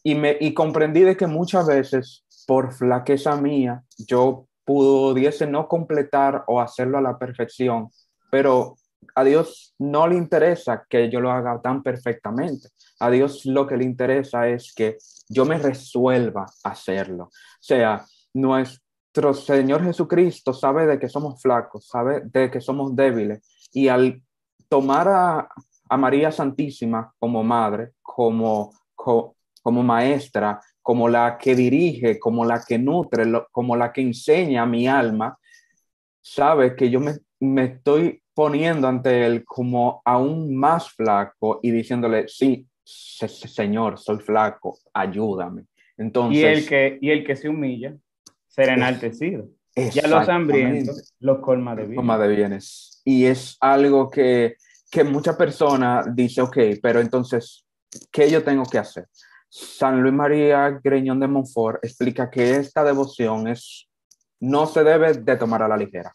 S2: Y, me, y comprendí de que muchas veces, por flaqueza mía, yo pudiese no completar o hacerlo a la perfección, pero a Dios no le interesa que yo lo haga tan perfectamente. A Dios lo que le interesa es que yo me resuelva a hacerlo. O sea, nuestro Señor Jesucristo sabe de que somos flacos, sabe de que somos débiles. Y al tomar a, María Santísima como madre, como, como, maestra, como la que dirige, como la que nutre, como la que enseña a mi alma, sabe que yo me, me estoy poniendo ante él como aún más flaco y diciéndole, sí, Señor, soy flaco, ayúdame. Entonces,
S1: y el que, y el que se humilla será enaltecido. Ya los hambrientos los colma de bienes.
S2: de bienes. Y es algo que, que mucha persona dice, ok, pero entonces, ¿qué yo tengo que hacer? San Luis María Greñón de Montfort explica que esta devoción es, no se debe de tomar a la ligera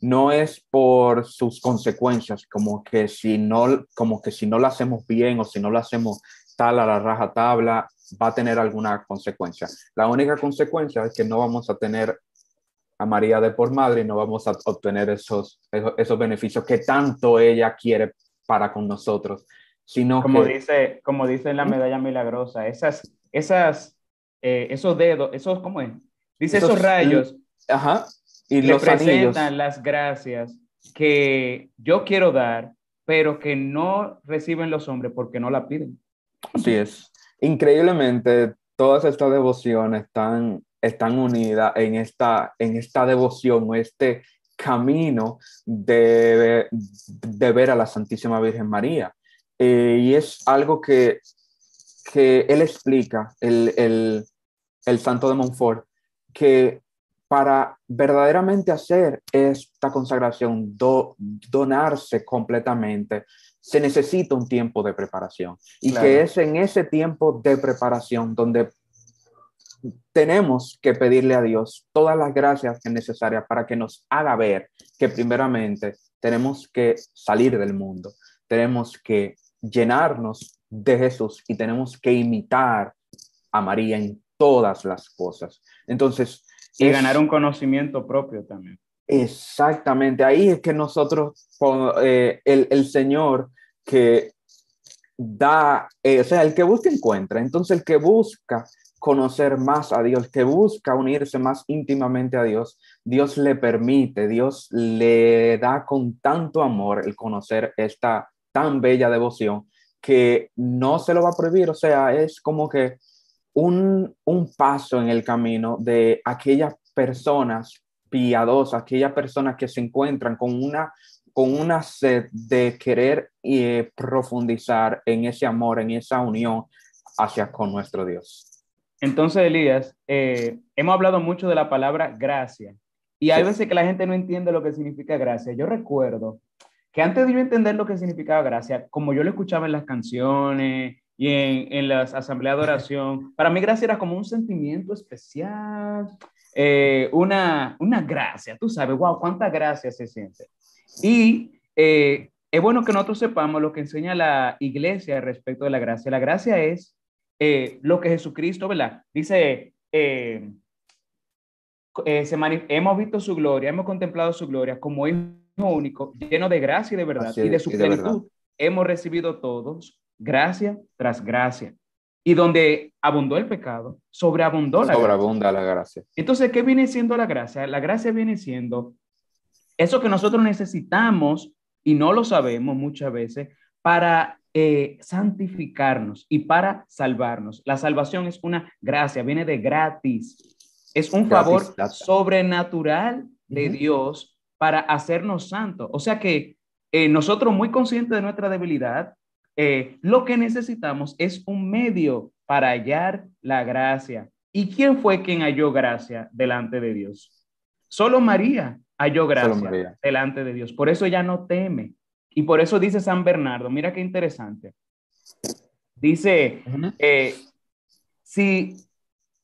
S2: no es por sus consecuencias, como que si no, como que si no lo hacemos bien o si no lo hacemos tal a la raja tabla, va a tener alguna consecuencia. La única consecuencia es que no vamos a tener a María de por madre y no vamos a obtener esos, esos, beneficios que tanto ella quiere para con nosotros, sino
S1: como dice como dice la medalla milagrosa, esas esas eh, esos dedos, esos cómo es, dice esos, rayos,
S2: ajá,
S1: y le presentan las gracias que yo quiero dar, pero que no reciben los hombres porque no la piden.
S2: Así es. Increíblemente, todas estas devociones están, están unidas en esta, en esta devoción o este camino de, de ver a la Santísima Virgen María. Eh, y es algo que, que él explica, el, el, el santo de Montfort, que para verdaderamente hacer esta consagración, donarse completamente, se necesita un tiempo de preparación. Y que es en ese tiempo de preparación donde tenemos que pedirle a Dios todas las gracias necesarias para que nos haga ver que primeramente tenemos que salir del mundo, tenemos que llenarnos de Jesús y tenemos que imitar a María en todas las cosas. Entonces...
S1: Y ganar un conocimiento propio también.
S2: Exactamente, ahí es que nosotros, eh, el, el, Señor que da, eh, o sea, el que busca encuentra, entonces el que busca conocer más a Dios, que busca unirse más íntimamente a Dios, Dios le permite, Dios le da con tanto amor el conocer esta tan bella devoción que no se lo va a prohibir, o sea, es como que un, un paso en el camino de aquellas personas piadosas, aquellas personas que se encuentran con una, con una sed de querer y eh, profundizar en ese amor, en esa unión hacia con nuestro Dios.
S1: Entonces, Elías, eh, hemos hablado mucho de la palabra gracia y hay veces que la gente no entiende lo que significa gracia. Yo recuerdo que antes de yo entender lo que significaba gracia, como yo lo escuchaba en las canciones y en, en las asambleas de oración, para mí gracia era como un sentimiento especial, eh, una, una gracia, tú sabes, wow, cuánta gracia se siente. Y eh, es bueno que nosotros sepamos lo que enseña la iglesia respecto de la gracia. La gracia es eh, lo que Jesucristo, ¿verdad? Dice, eh, eh, hemos visto su gloria, hemos contemplado su gloria como hijo único, lleno de gracia y de verdad, y de su plenitud. Hemos recibido todos gracia tras gracia. Y donde abundó el pecado, sobreabundó la
S2: Sobreabunda la gracia.
S1: Entonces, ¿qué viene siendo la gracia? La gracia viene siendo eso que nosotros necesitamos y no lo sabemos muchas veces para eh, santificarnos y para salvarnos. La salvación es una gracia, viene de gratis. Es un favor sobrenatural de Dios para hacernos santos. O sea que eh, nosotros muy conscientes de nuestra debilidad, eh, lo que necesitamos es un medio para hallar la gracia. ¿Y quién fue quien halló gracia delante de Dios? Solo María halló gracia delante de Dios. Por eso ella no teme. Y por eso dice San Bernardo, mira qué interesante. Dice, eh, si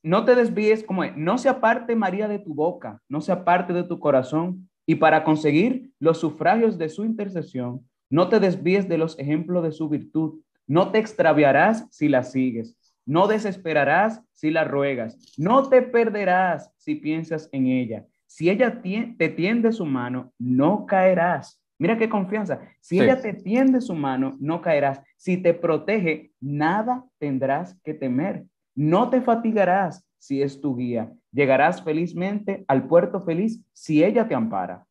S1: no te desvíes, como no se aparte María de tu boca, no se aparte de tu corazón, y para conseguir los sufragios de su intercesión, no te desvíes de los ejemplos de su virtud, no te extraviarás si la sigues, no desesperarás si la ruegas, no te perderás si piensas en ella. Si ella te tiende su mano, no caerás. Mira qué confianza. Si ella te tiende su mano, no caerás. Si te protege, nada tendrás que temer. No te fatigarás si es tu guía. Llegarás felizmente al puerto feliz si ella te ampara.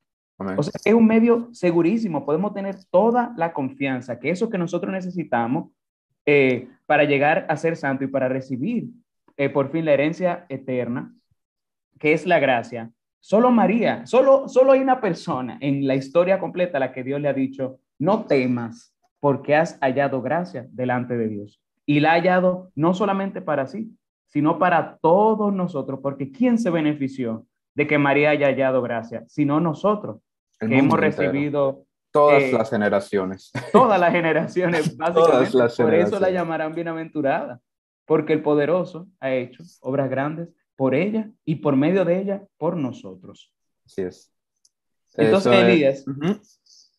S1: O sea, es un medio segurísimo. Podemos tener toda la confianza que eso que nosotros necesitamos eh, para llegar a ser santo y para recibir eh, por fin la herencia eterna, que es la gracia, Solo María, solo, solo hay una persona en la historia completa a la que Dios le ha dicho, no temas porque has hallado gracia delante de Dios. Y la ha hallado no solamente para sí, sino para todos nosotros, porque ¿quién se benefició de que María haya hallado gracia? Sino nosotros, que hemos recibido...
S2: Todas eh, las generaciones.
S1: Todas las generaciones, básicamente. Por eso la llamarán bienaventurada, porque el poderoso ha hecho obras grandes por ella y por medio de ella, por nosotros.
S2: Así es.
S1: Entonces, Elías,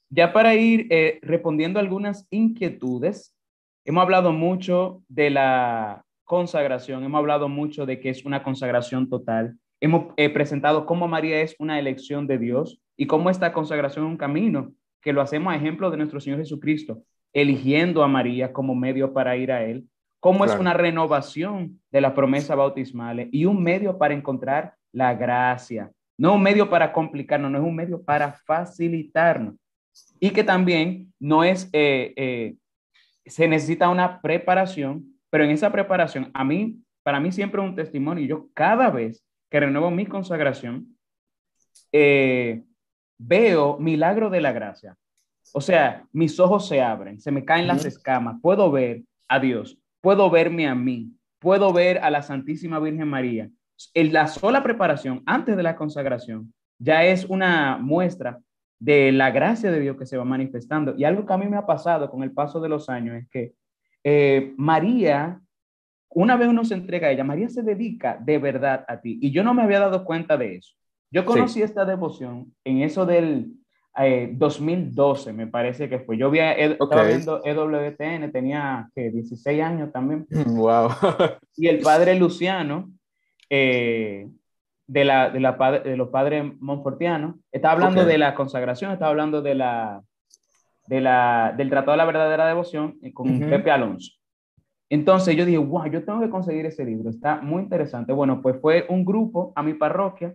S1: ya para ir eh, respondiendo algunas inquietudes, hemos hablado mucho de la consagración, hemos hablado mucho de que es una consagración total, hemos eh, presentado cómo María es una elección de Dios y cómo esta consagración es un camino que lo hacemos a ejemplo de nuestro Señor Jesucristo, eligiendo a María como medio para ir a Él cómo es una renovación de las promesas bautismales y un medio para encontrar la gracia. No un medio para complicarnos, no es un medio para facilitarnos. Y que también no es, eh, eh, se necesita una preparación, pero en esa preparación, a mí, para mí siempre es un testimonio. Yo cada vez que renuevo mi consagración, eh, veo milagro de la gracia. O sea, mis ojos se abren, se me caen las escamas, puedo ver a Dios puedo verme a mí, puedo ver a la Santísima Virgen María, en la sola preparación antes de la consagración ya es una muestra de la gracia de Dios que se va manifestando. Y algo que a mí me ha pasado con el paso de los años es que eh, María, una vez uno se entrega a ella, María se dedica de verdad a ti. Y yo no me había dado cuenta de eso. Yo conocí esta devoción en eso del 2012, eh, me parece que fue. Yo había, estaba viendo EWTN, tenía que 16 años también.
S2: Wow.
S1: y el padre Luciano, eh, de, la, de, la, de, los padres monfortianos, estaba hablando de la consagración, estaba hablando de la, de la, del Tratado de la Verdadera Devoción eh, con Pepe Alonso. Entonces yo dije, wow, yo tengo que conseguir ese libro, está muy interesante. Bueno, pues fue un grupo a mi parroquia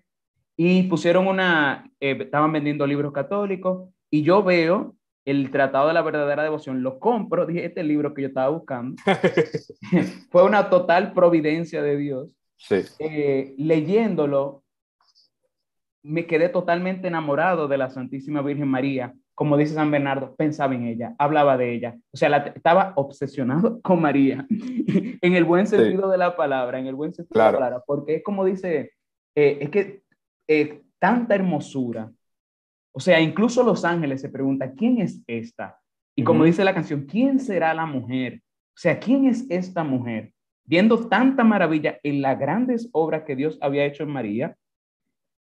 S1: y pusieron una, eh, estaban vendiendo libros católicos y yo veo el Tratado de la Verdadera Devoción, lo compro, dije, este libro que yo estaba buscando, fue una total providencia de Dios.
S2: Sí.
S1: Eh, leyéndolo, me quedé totalmente enamorado de la Santísima Virgen María. Como dice San Bernardo, pensaba en ella, hablaba de ella. O sea, estaba obsesionado con María, en el buen sentido de la palabra, en el buen sentido de la palabra, porque es como dice, eh, es que eh, tanta hermosura. O sea, incluso los ángeles se preguntan, ¿quién es esta? Y como dice la canción, ¿quién será la mujer? O sea, ¿quién es esta mujer? Viendo tanta maravilla en las grandes obras que Dios había hecho en María,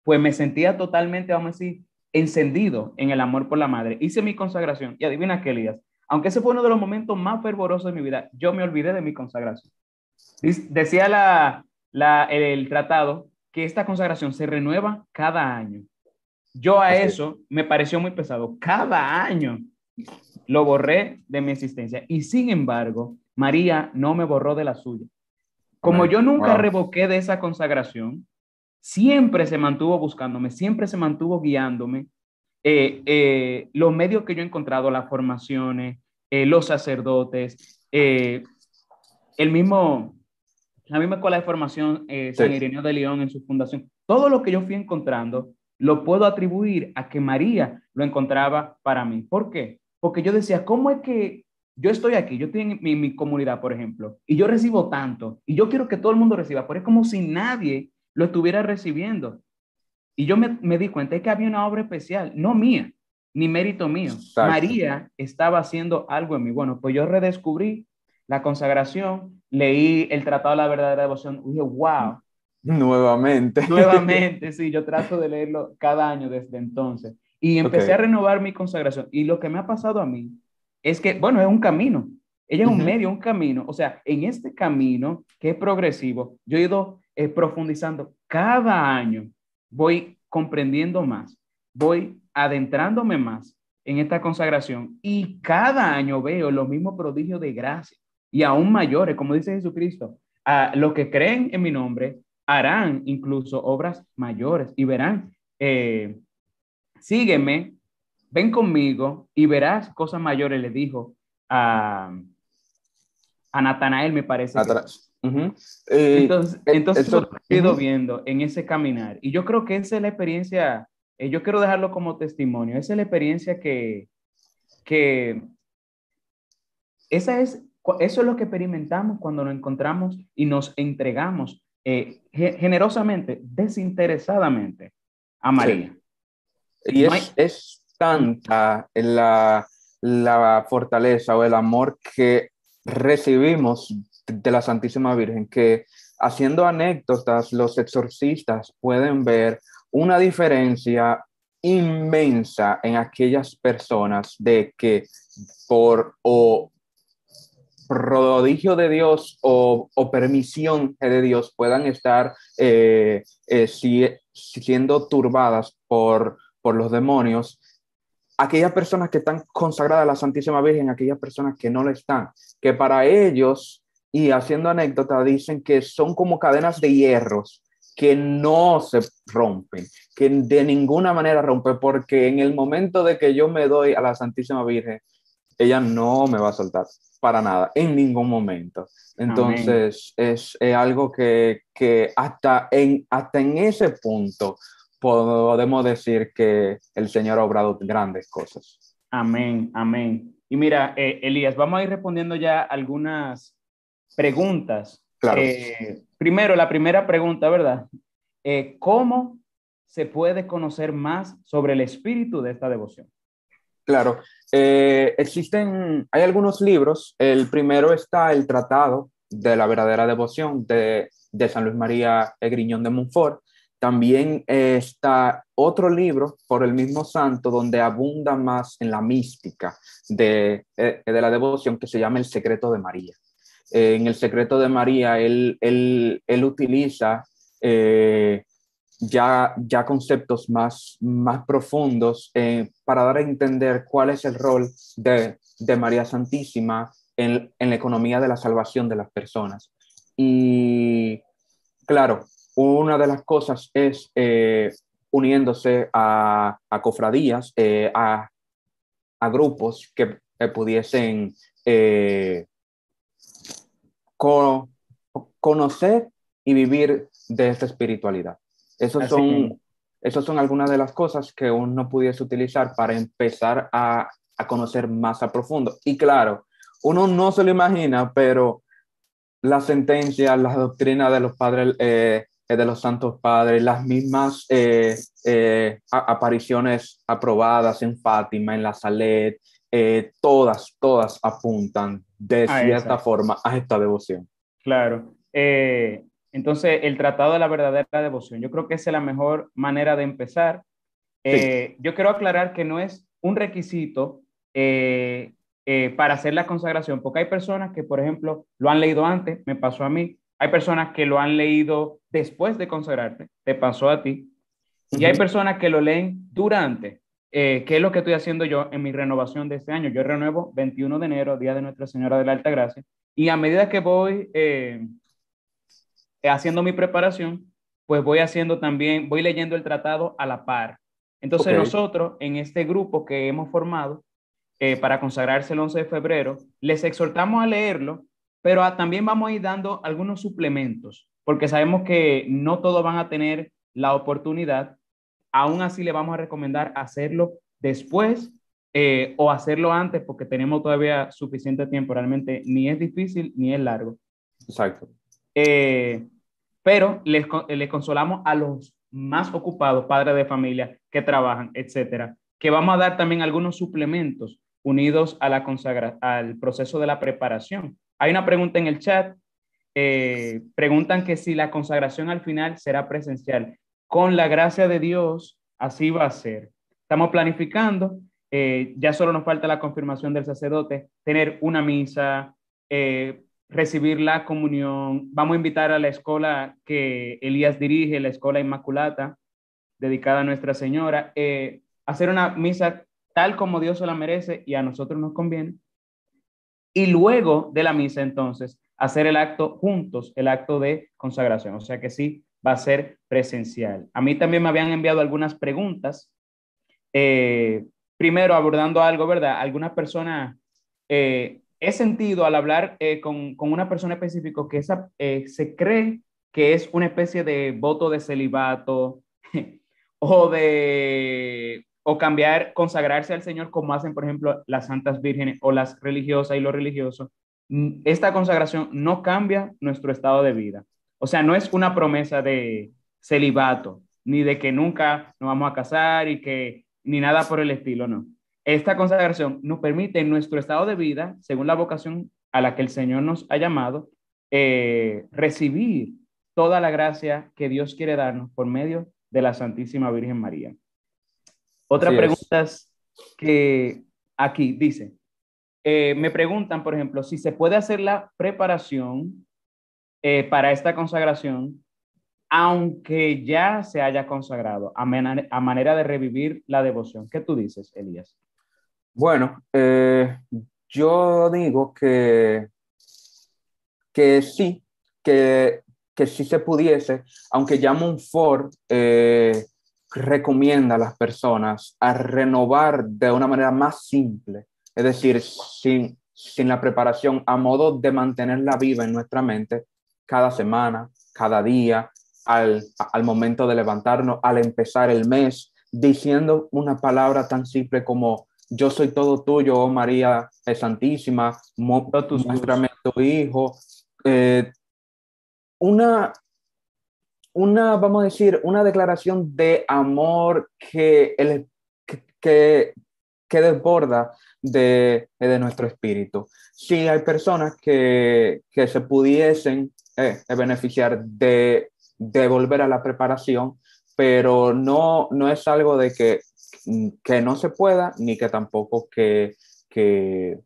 S1: pues me sentía totalmente, vamos a decir, encendido en el amor por la madre. Hice mi consagración y adivina qué, Elías, aunque ese fue uno de los momentos más fervorosos de mi vida, yo me olvidé de mi consagración. Decía la, la, el tratado que esta consagración se renueva cada año. Yo a eso me pareció muy pesado. Cada año lo borré de mi existencia. Y sin embargo, María no me borró de la suya. Como yo nunca revoqué de esa consagración, siempre se mantuvo buscándome, siempre se mantuvo guiándome. Eh, eh, los medios que yo he encontrado, las formaciones, eh, los sacerdotes, el mismo la misma escuela de formación eh, San Ireneo de León en su fundación, todo lo que yo fui encontrando lo puedo atribuir a que María lo encontraba para mí. ¿Por qué? Porque yo decía, ¿cómo es que yo estoy aquí, yo estoy en mi, comunidad, por ejemplo, y yo recibo tanto, y yo quiero que todo el mundo reciba, pero es como si nadie lo estuviera recibiendo. Y yo me, me di cuenta de que había una obra especial, no mía, ni mérito mío. María estaba haciendo algo en mí. Bueno, pues yo redescubrí la consagración, leí el Tratado de la Verdadera Devoción, dije, wow.
S2: Nuevamente.
S1: Nuevamente, sí, yo trato de leerlo cada año desde entonces. Y empecé a renovar mi consagración. Y lo que me ha pasado a mí es que, bueno, es un camino. Ella es un medio, un camino. O sea, en este camino que es progresivo, yo he ido eh, profundizando cada año. Voy comprendiendo más, voy adentrándome más en esta consagración y cada año veo los mismos prodigios de gracia y aún mayores, como dice Jesucristo. A los que creen en mi nombre harán incluso obras mayores y verán, eh, sígueme, ven conmigo y verás cosas mayores, le dijo a, a Natanael, me parece. Eh, entonces, entonces lo he ido viendo en ese caminar. Y yo creo que esa es la experiencia, eh, yo quiero dejarlo como testimonio, esa es la experiencia que, que esa es eso es lo que experimentamos cuando nos encontramos y nos entregamos eh, generosamente, desinteresadamente a María.
S2: Y es, tanta la, la fortaleza o el amor que recibimos de la Santísima Virgen que haciendo anécdotas los exorcistas pueden ver una diferencia inmensa en aquellas personas de que por o prodigio de Dios o, permisión de Dios puedan estar eh, eh, siendo turbadas por, por los demonios, aquellas personas que están consagradas a la Santísima Virgen, aquellas personas que no lo están, que para ellos, y haciendo anécdota, dicen que son como cadenas de hierros que no se rompen, que de ninguna manera rompen, porque en el momento de que yo me doy a la Santísima Virgen, ella no me va a soltar para nada, en ningún momento. Entonces, es, algo que, hasta, en, hasta en ese punto podemos decir que el Señor ha obrado grandes cosas.
S1: Amén, amén. Y mira, eh, Elías, vamos a ir respondiendo ya algunas preguntas Claro. Eh, primero, la primera pregunta, ¿verdad? Eh, ¿Cómo se puede conocer más sobre el espíritu de esta devoción?
S2: Claro, existen, hay algunos libros. El primero está el Tratado de la verdadera devoción de, de San Luis María Egriñón de Montfort. También está otro libro por el mismo santo donde abunda más en la mística de, de la devoción que se llama El Secreto de María. Eh, en el secreto de María, él, utiliza eh, ya, conceptos más, profundos eh, para dar a entender cuál es el rol de, de María Santísima en, en, la economía de la salvación de las personas. Y claro, una de las cosas es uniéndose a, a cofradías, a, a, grupos que pudiesen conocer y vivir de esta espiritualidad. Esos son, esos son algunas de las cosas que uno pudiese utilizar para empezar a, a, conocer más a profundo. Y claro, uno no se lo imagina, pero las sentencias, las doctrinas de los padres, eh, de los santos padres, las mismas eh, eh, apariciones aprobadas en Fátima, en la Salet, todas, todas apuntan de cierta forma a esta devoción.
S1: Claro. Eh, entonces, el tratado de la verdadera devoción, yo creo que esa es la mejor manera de empezar. Eh, yo quiero aclarar que no es un requisito eh, para hacer la consagración, porque hay personas que, por ejemplo, lo han leído antes, me pasó a mí, hay personas que lo han leído después de consagrarte, te pasó a ti, y hay personas que lo leen durante. Eh, ¿Qué es lo que estoy haciendo yo en mi renovación de este año? Yo renuevo 21 de enero, Día de Nuestra Señora de la Alta Gracia, y a medida que voy eh, haciendo mi preparación, pues voy haciendo también, voy leyendo el tratado a la par. Entonces nosotros en este grupo que hemos formado eh, para consagrarse el 11 de febrero, les exhortamos a leerlo, pero también vamos a ir dando algunos suplementos, porque sabemos que no todos van a tener la oportunidad aún así le vamos a recomendar hacerlo después eh, o hacerlo antes porque tenemos todavía suficiente tiempo. Realmente ni es difícil ni es largo.
S2: Exacto.
S1: Eh, pero les, les, consolamos a los más ocupados, padres de familia que trabajan, etcétera, que vamos a dar también algunos suplementos unidos a la consagra al proceso de la preparación. Hay una pregunta en el chat. Eh, preguntan que si la consagración al final será presencial con la gracia de Dios, así va a ser. Estamos planificando, eh, ya solo nos falta la confirmación del sacerdote, tener una misa, eh, recibir la comunión. Vamos a invitar a la escuela que Elías dirige, la escuela Inmaculata, dedicada a Nuestra Señora, hacer una misa tal como Dios se la merece y a nosotros nos conviene. Y luego de la misa, entonces, hacer el acto juntos, el acto de consagración. O sea que sí, va a ser presencial. A mí también me habían enviado algunas preguntas. Eh, primero, abordando algo, ¿verdad? Alguna persona, eh, he sentido al hablar eh, con, con, una persona específica que esa, se cree que es una especie de voto de celibato o de o cambiar, consagrarse al Señor como hacen, por ejemplo, las santas vírgenes o las religiosas y los religiosos. Esta consagración no cambia nuestro estado de vida. O sea, no es una promesa de celibato, ni de que nunca nos vamos a casar y que ni nada por el estilo, no. Esta consagración nos permite en nuestro estado de vida, según la vocación a la que el Señor nos ha llamado, eh, recibir toda la gracia que Dios quiere darnos por medio de la Santísima Virgen María. Otra pregunta es que aquí dice, eh, me preguntan, por ejemplo, si se puede hacer la preparación eh, para esta consagración, aunque ya se haya consagrado, a, manera de revivir la devoción. ¿Qué tú dices, Elías?
S2: Bueno, eh, yo digo que, que sí, que, que sí se pudiese, aunque ya Montfort eh, recomienda a las personas a renovar de una manera más simple, es decir, sin, sin la preparación, a modo de mantenerla viva en nuestra mente, cada semana, cada día, al, al momento de levantarnos, al empezar el mes, diciendo una palabra tan simple como yo soy todo tuyo, oh María Santísima, muéstrame tu Hijo, eh, una, una, vamos a decir, una declaración de amor que, el, que, que desborda de, de, nuestro espíritu. Sí, hay personas que, que se pudiesen eh, beneficiar de, volver a la preparación, pero no, no es algo de que, que no se pueda, ni que tampoco que, que,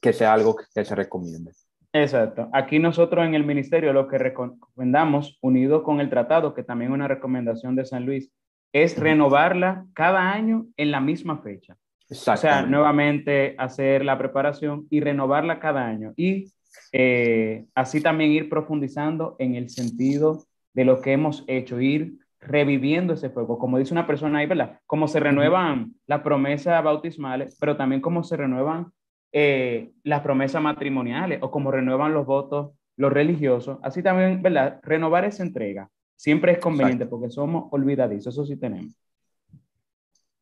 S2: que sea algo que se recomiende.
S1: Exacto. Aquí nosotros en el ministerio lo que recomendamos, unido con el tratado, que también es una recomendación de San Luis, es renovarla cada año en la misma fecha. O sea, nuevamente hacer la preparación y renovarla cada año. Y eh, así también ir profundizando en el sentido de lo que hemos hecho, ir reviviendo ese fuego. Como dice una persona ahí, ¿verdad? Como se renuevan las promesas bautismales, pero también como se renuevan eh, las promesas matrimoniales o como renuevan los votos los religiosos. Así también, ¿verdad? Renovar esa entrega siempre es conveniente porque somos olvidadizos, eso sí tenemos.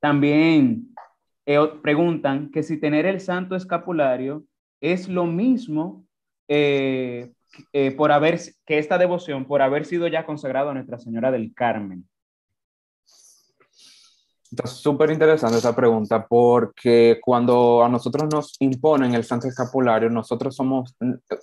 S1: También eh, preguntan que si tener el santo escapulario es lo mismo eh, por haber, que esta devoción, por haber sido ya consagrado a Nuestra Señora del Carmen.
S2: Está súper interesante esa pregunta porque cuando a nosotros nos imponen el santo escapulario, nosotros somos,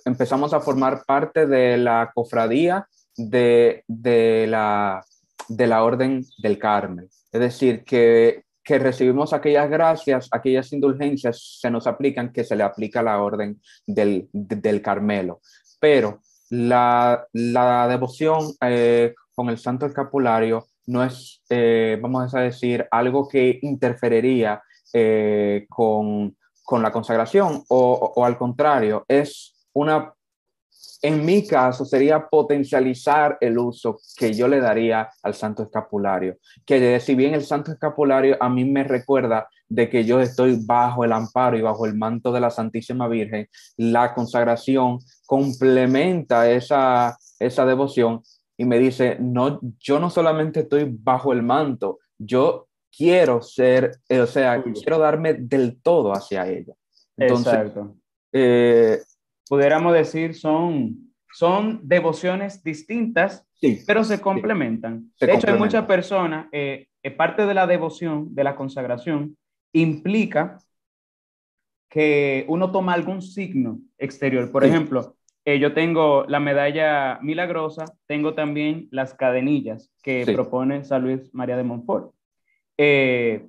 S2: empezamos a formar parte de la cofradía de, de, la, de la Orden del Carmen. Es decir, que, que recibimos aquellas gracias, aquellas indulgencias se nos aplican que se le aplica la Orden del, del Carmelo. Pero la, la devoción eh, con el santo escapulario no es, eh, vamos a decir, algo que interferiría eh, con, con, la consagración o, o, al contrario, es una, en mi caso, sería potencializar el uso que yo le daría al santo escapulario. Que si bien el santo escapulario a mí me recuerda de que yo estoy bajo el amparo y bajo el manto de la Santísima Virgen, la consagración complementa esa, esa devoción y me dice, no, yo no solamente estoy bajo el manto, yo quiero ser, eh, o sea, quiero darme del todo hacia ella.
S1: Entonces, Exacto. Eh, Pudiéramos decir, son, son devociones distintas, sí, pero se complementan. de hecho, hay muchas personas, eh, parte de la devoción, de la consagración, implica que uno toma algún signo exterior. Por ejemplo, eh, yo tengo la medalla milagrosa, tengo también las cadenillas que propone San Luis María de Montfort. Eh,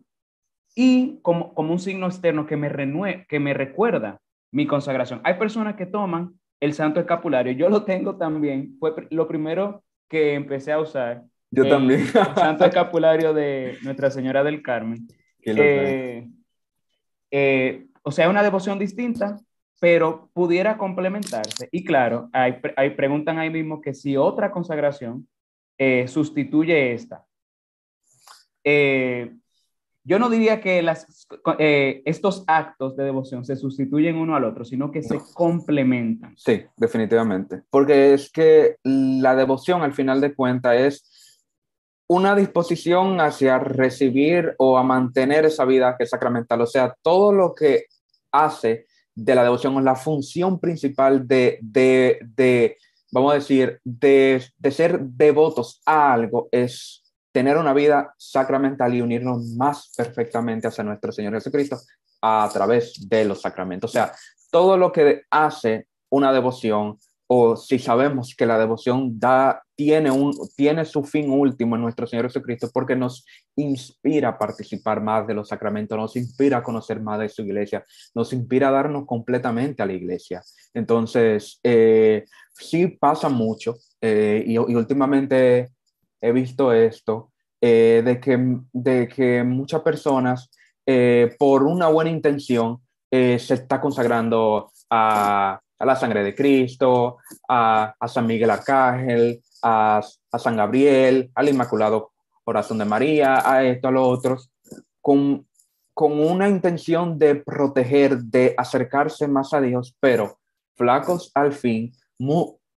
S1: y como, como un signo externo que me, renue que me recuerda mi consagración. Hay personas que toman el santo escapulario, yo lo tengo también, fue lo primero que empecé a usar.
S2: Yo también.
S1: el santo escapulario de Nuestra Señora del Carmen. Eh, o sea, una devoción distinta, pero pudiera complementarse. Y claro, hay, hay preguntan ahí mismo que si otra consagración eh, sustituye esta. Eh, yo no diría que las, eh, estos actos de devoción se sustituyen uno al otro, sino que se complementan.
S2: Sí, definitivamente. Porque es que la devoción al final de cuentas es una disposición hacia recibir o a mantener esa vida que es sacramental. O sea, todo lo que hace de la devoción o la función principal de, de, de vamos a decir, de, de, ser devotos a algo es tener una vida sacramental y unirnos más perfectamente hacia nuestro Señor Jesucristo a través de los sacramentos. O sea, todo lo que hace una devoción o si sabemos que la devoción da, tiene, un, tiene su fin último en nuestro Señor Jesucristo, porque nos inspira a participar más de los sacramentos, nos inspira a conocer más de su iglesia, nos inspira a darnos completamente a la iglesia. Entonces, eh, sí pasa mucho, eh, y, últimamente he visto esto, eh, de, que, de que muchas personas, por una buena intención, se está consagrando a a la sangre de Cristo, a, San Miguel Arcángel, a, San Gabriel, al Inmaculado Corazón de María, a esto, a los otros, con, con una intención de proteger, de acercarse más a Dios, pero flacos al fin,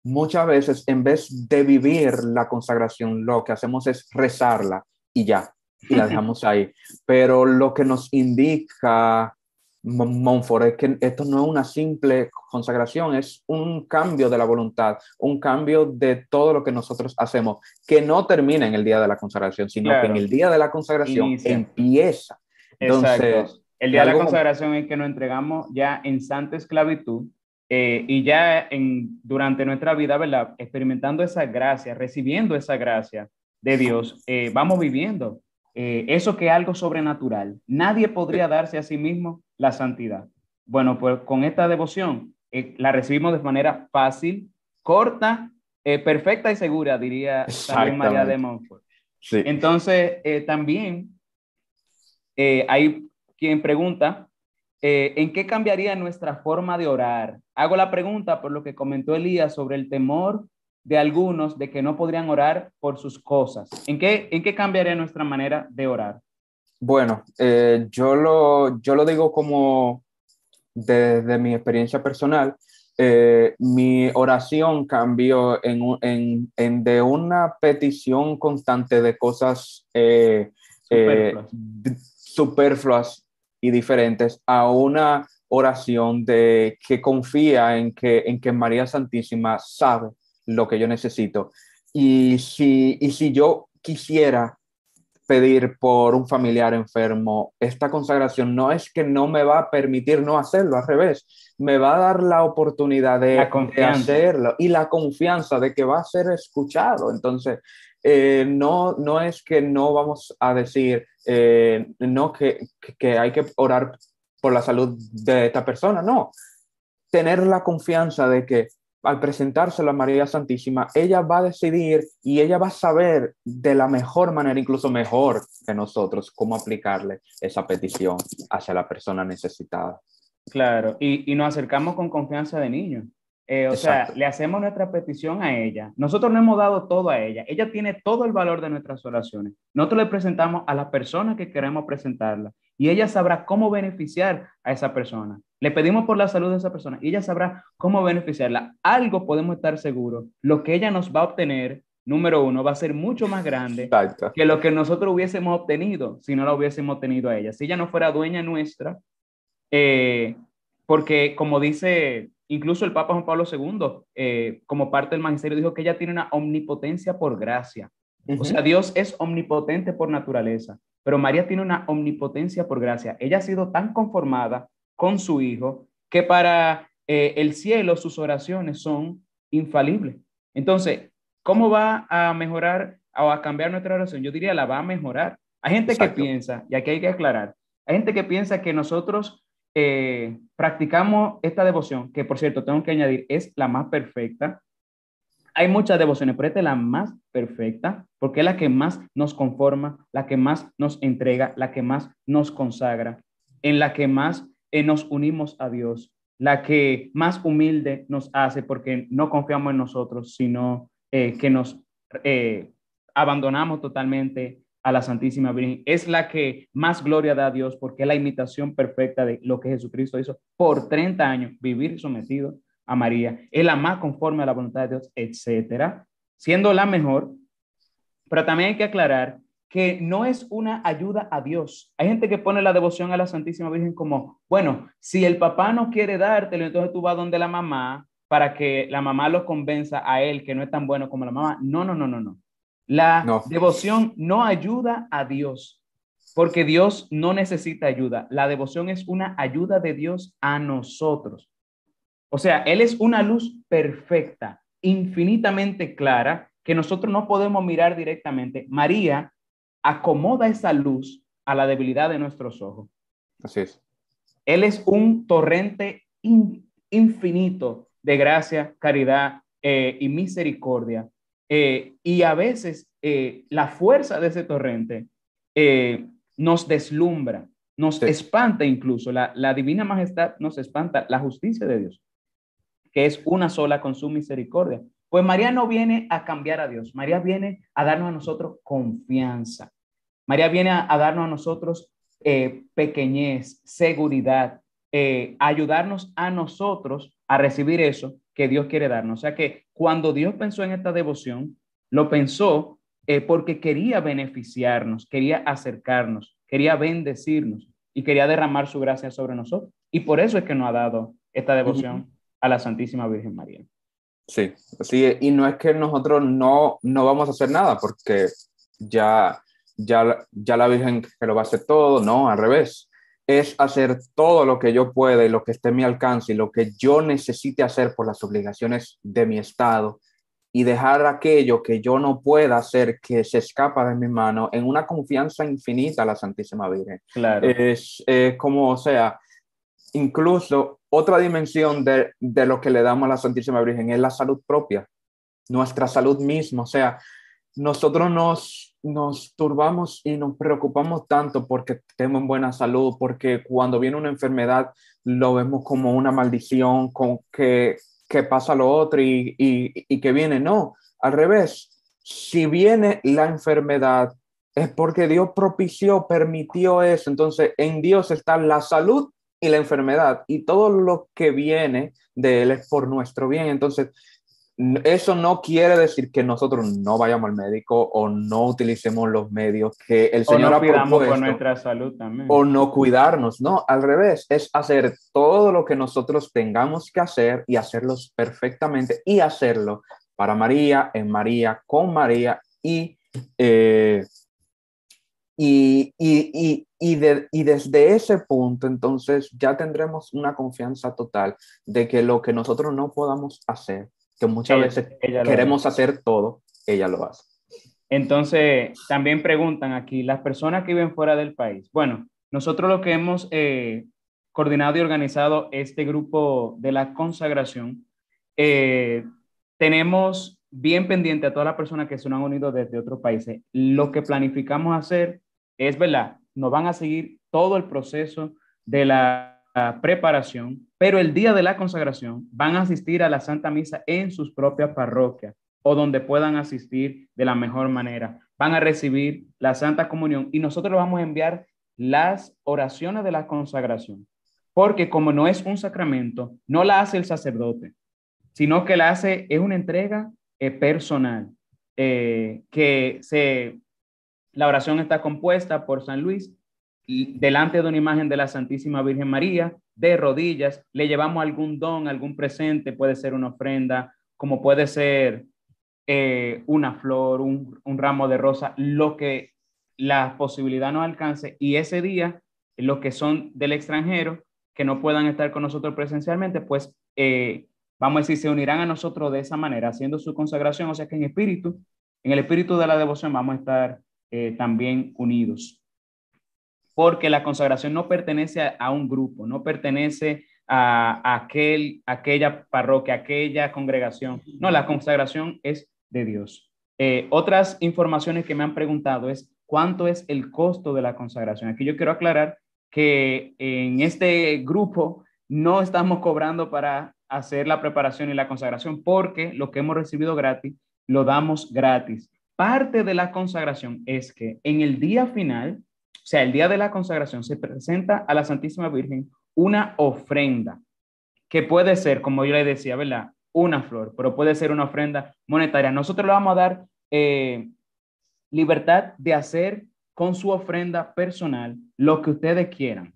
S2: muchas veces en vez de vivir la consagración, lo que hacemos es rezarla y ya, y la dejamos ahí. Pero lo que nos indica Monfort, es que esto no es una simple consagración, es un cambio de la voluntad, un cambio de todo lo que nosotros hacemos, que no termina en el día de la consagración, sino que en el día de la consagración empieza.
S1: Entonces, el día de la consagración es que nos entregamos ya en santa esclavitud eh, y ya en, durante nuestra vida, ¿verdad? Experimentando esa gracia, recibiendo esa gracia de Dios, eh, vamos viviendo eh, eso que es algo sobrenatural. Nadie podría darse a sí mismo la santidad. Bueno, pues con esta devoción la recibimos de manera fácil, corta, perfecta y segura, diría también María de Montfort. Sí. Entonces, también hay quien pregunta, eh, ¿en qué cambiaría nuestra forma de orar? Hago la pregunta por lo que comentó Elías sobre el temor de algunos de que no podrían orar por sus cosas. ¿En qué, en qué cambiaría nuestra manera de orar?
S2: Bueno, eh, yo, lo, yo lo digo como desde mi experiencia personal. Eh, mi oración cambió en, en, en, de una petición constante de cosas superfluas y diferentes a una oración de que confía en que, en que María Santísima sabe lo que yo necesito. Y si, y si yo quisiera pedir por un familiar enfermo, esta consagración no es que no me va a permitir no hacerlo, al revés, me va a dar la oportunidad de, de hacerlo y la confianza de que va a ser escuchado. Entonces, eh, no, no es que no vamos a decir, eh, no, que, que hay que orar por la salud de esta persona, no. Tener la confianza de que al presentárselo a María Santísima, ella va a decidir y ella va a saber de la mejor manera, incluso mejor que nosotros, cómo aplicarle esa petición hacia la persona necesitada.
S1: Claro, y, y nos acercamos con confianza de niño. Eh, o sea, le hacemos nuestra petición a ella. Nosotros no hemos dado todo a ella. Ella tiene todo el valor de nuestras oraciones. Nosotros le presentamos a la persona que queremos presentarla y ella sabrá cómo beneficiar a esa persona. Le pedimos por la salud de esa persona y ella sabrá cómo beneficiarla. Algo podemos estar seguros. Lo que ella nos va a obtener, número uno, va a ser mucho más grande que lo que nosotros hubiésemos obtenido si no la hubiésemos tenido a ella. Si ella no fuera dueña nuestra, eh, porque como dice Incluso el Papa Juan Pablo II, eh, como parte del magisterio, dijo que ella tiene una omnipotencia por gracia. O sea, Dios es omnipotente por naturaleza, pero María tiene una omnipotencia por gracia. Ella ha sido tan conformada con su Hijo que para eh, el cielo sus oraciones son infalibles. Entonces, ¿cómo va a mejorar o a cambiar nuestra oración? Yo diría, la va a mejorar. Hay gente que piensa, y aquí hay que aclarar, hay gente que piensa que nosotros eh, practicamos esta devoción, que por cierto tengo que añadir, es la más perfecta. Hay muchas devociones, pero esta es la más perfecta porque es la que más nos conforma, la que más nos entrega, la que más nos consagra, en la que más eh, nos unimos a Dios, la que más humilde nos hace porque no confiamos en nosotros, sino eh, que nos abandonamos totalmente a la Santísima Virgen. Es la que más gloria da a Dios porque es la imitación perfecta de lo que Jesucristo hizo por 30 años, vivir sometido a María. Es la más conforme a la voluntad de Dios, etcétera, siendo la mejor. Pero también hay que aclarar que no es una ayuda a Dios. Hay gente que pone la devoción a la Santísima Virgen como, bueno, si el papá no quiere dártelo, entonces tú vas donde la mamá para que la mamá lo convenza a él que no es tan bueno como la mamá. No, no, no, no, no. La devoción no ayuda a Dios, porque Dios no necesita ayuda. La devoción es una ayuda de Dios a nosotros. O sea, Él es una luz perfecta, infinitamente clara, que nosotros no podemos mirar directamente. María acomoda esa luz a la debilidad de nuestros ojos.
S2: Así es.
S1: Él es un torrente infinito de gracia, caridad eh, y misericordia eh, y a veces eh, la fuerza de ese torrente eh, nos deslumbra, nos espanta incluso. La, la divina majestad nos espanta la justicia de Dios, que es una sola con su misericordia. Pues María no viene a cambiar a Dios, María viene a darnos a nosotros confianza. María viene a, darnos a nosotros pequeñez, seguridad, ayudarnos a nosotros a recibir eso que Dios quiere darnos. O sea que cuando Dios pensó en esta devoción, lo pensó eh, porque quería beneficiarnos, quería acercarnos, quería bendecirnos. y quería derramar su gracia sobre nosotros. Y por eso es que nos ha dado esta devoción a la Santísima Virgen María.
S2: Sí, sí, y no es que nosotros no, no vamos a hacer nada porque ya, ya, ya la Virgen que lo va a hacer todo, no, al revés. Es hacer todo lo que yo pueda y lo que esté en mi alcance y lo que yo necesite hacer por las obligaciones de mi Estado y dejar aquello que yo no pueda hacer que se escapa de mi mano en una confianza infinita a la Santísima Virgen.
S1: Claro.
S2: Es como, o sea, incluso otra dimensión de, de, lo que le damos a la Santísima Virgen es la salud propia, nuestra salud misma. O sea, nosotros nos, nos turbamos y nos preocupamos tanto porque tenemos buena salud, porque cuando viene una enfermedad lo vemos como una maldición, con que que pasa lo otro y, y, que viene. No, al revés. Si viene la enfermedad, es porque Dios propició, permitió eso. Entonces, en Dios está la salud y la enfermedad. Y todo lo que viene de Él es por nuestro bien. Entonces, eso no quiere decir que nosotros no vayamos al médico o no utilicemos los medios que el Señor
S1: o no ha por nuestra salud también.
S2: O no cuidarnos, no, al revés, es hacer todo lo que nosotros tengamos que hacer y hacerlos perfectamente y hacerlo para María, en María, con María y, eh, y, y, y, de, y desde ese punto entonces ya tendremos una confianza total de que lo que nosotros no podamos hacer, que muchas veces queremos hacer todo, ella lo hace.
S1: Entonces, también preguntan aquí, las personas que viven fuera del país. Bueno, nosotros lo que hemos eh, coordinado y organizado este grupo de la consagración, eh, tenemos bien pendiente a todas las personas que se han unido desde otros países. Lo que planificamos hacer es, ¿verdad? Nos van a seguir todo el proceso de la preparación, pero el día de la consagración van a asistir a la Santa Misa en sus propias parroquias o donde puedan asistir de la mejor manera. Van a recibir la Santa Comunión y nosotros vamos a enviar las oraciones de la consagración, porque como no es un sacramento, no la hace el sacerdote, sino que la hace, es una entrega eh, personal, eh, que se, la oración está compuesta por San Luis delante de una imagen de la Santísima Virgen María, de rodillas, le llevamos algún don, algún presente, puede ser una ofrenda, como puede ser eh, una flor, un, ramo de rosa, lo que la posibilidad nos alcance. Y ese día, los que son del extranjero, que no puedan estar con nosotros presencialmente, pues eh, vamos a decir, se unirán a nosotros de esa manera, haciendo su consagración, o sea que en espíritu, en el espíritu de la devoción vamos a estar eh, también unidos porque la consagración no pertenece a, un grupo, no pertenece a, aquel, aquella parroquia, aquella congregación. No, la consagración es de Dios. Eh, otras informaciones que me han preguntado es cuánto es el costo de la consagración. Aquí yo quiero aclarar que en este grupo no estamos cobrando para hacer la preparación y la consagración porque lo que hemos recibido gratis lo damos gratis. Parte de la consagración es que en el día final o sea, el día de la consagración se presenta a la Santísima Virgen una ofrenda, que puede ser, como yo le decía, ¿verdad? Una flor, pero puede ser una ofrenda monetaria. Nosotros le vamos a dar eh, libertad de hacer con su ofrenda personal lo que ustedes quieran.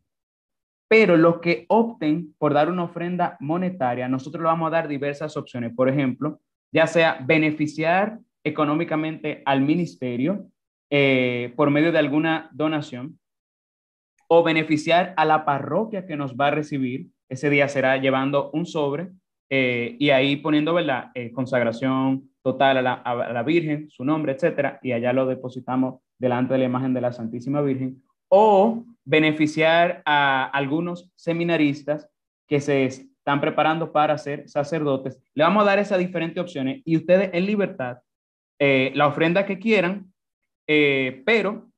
S1: Pero los que opten por dar una ofrenda monetaria, nosotros le vamos a dar diversas opciones. Por ejemplo, ya sea beneficiar económicamente al ministerio, eh, por medio de alguna donación o beneficiar a la parroquia que nos va a recibir. Ese día será llevando un sobre eh, y ahí poniendo ¿verdad? Eh, consagración total a la, a la, Virgen, su nombre, etcétera, y allá lo depositamos delante de la imagen de la Santísima Virgen. O beneficiar a algunos seminaristas que se están preparando para ser sacerdotes. Le vamos a dar esas diferentes opciones y ustedes en libertad, la ofrenda que quieran, eh, pero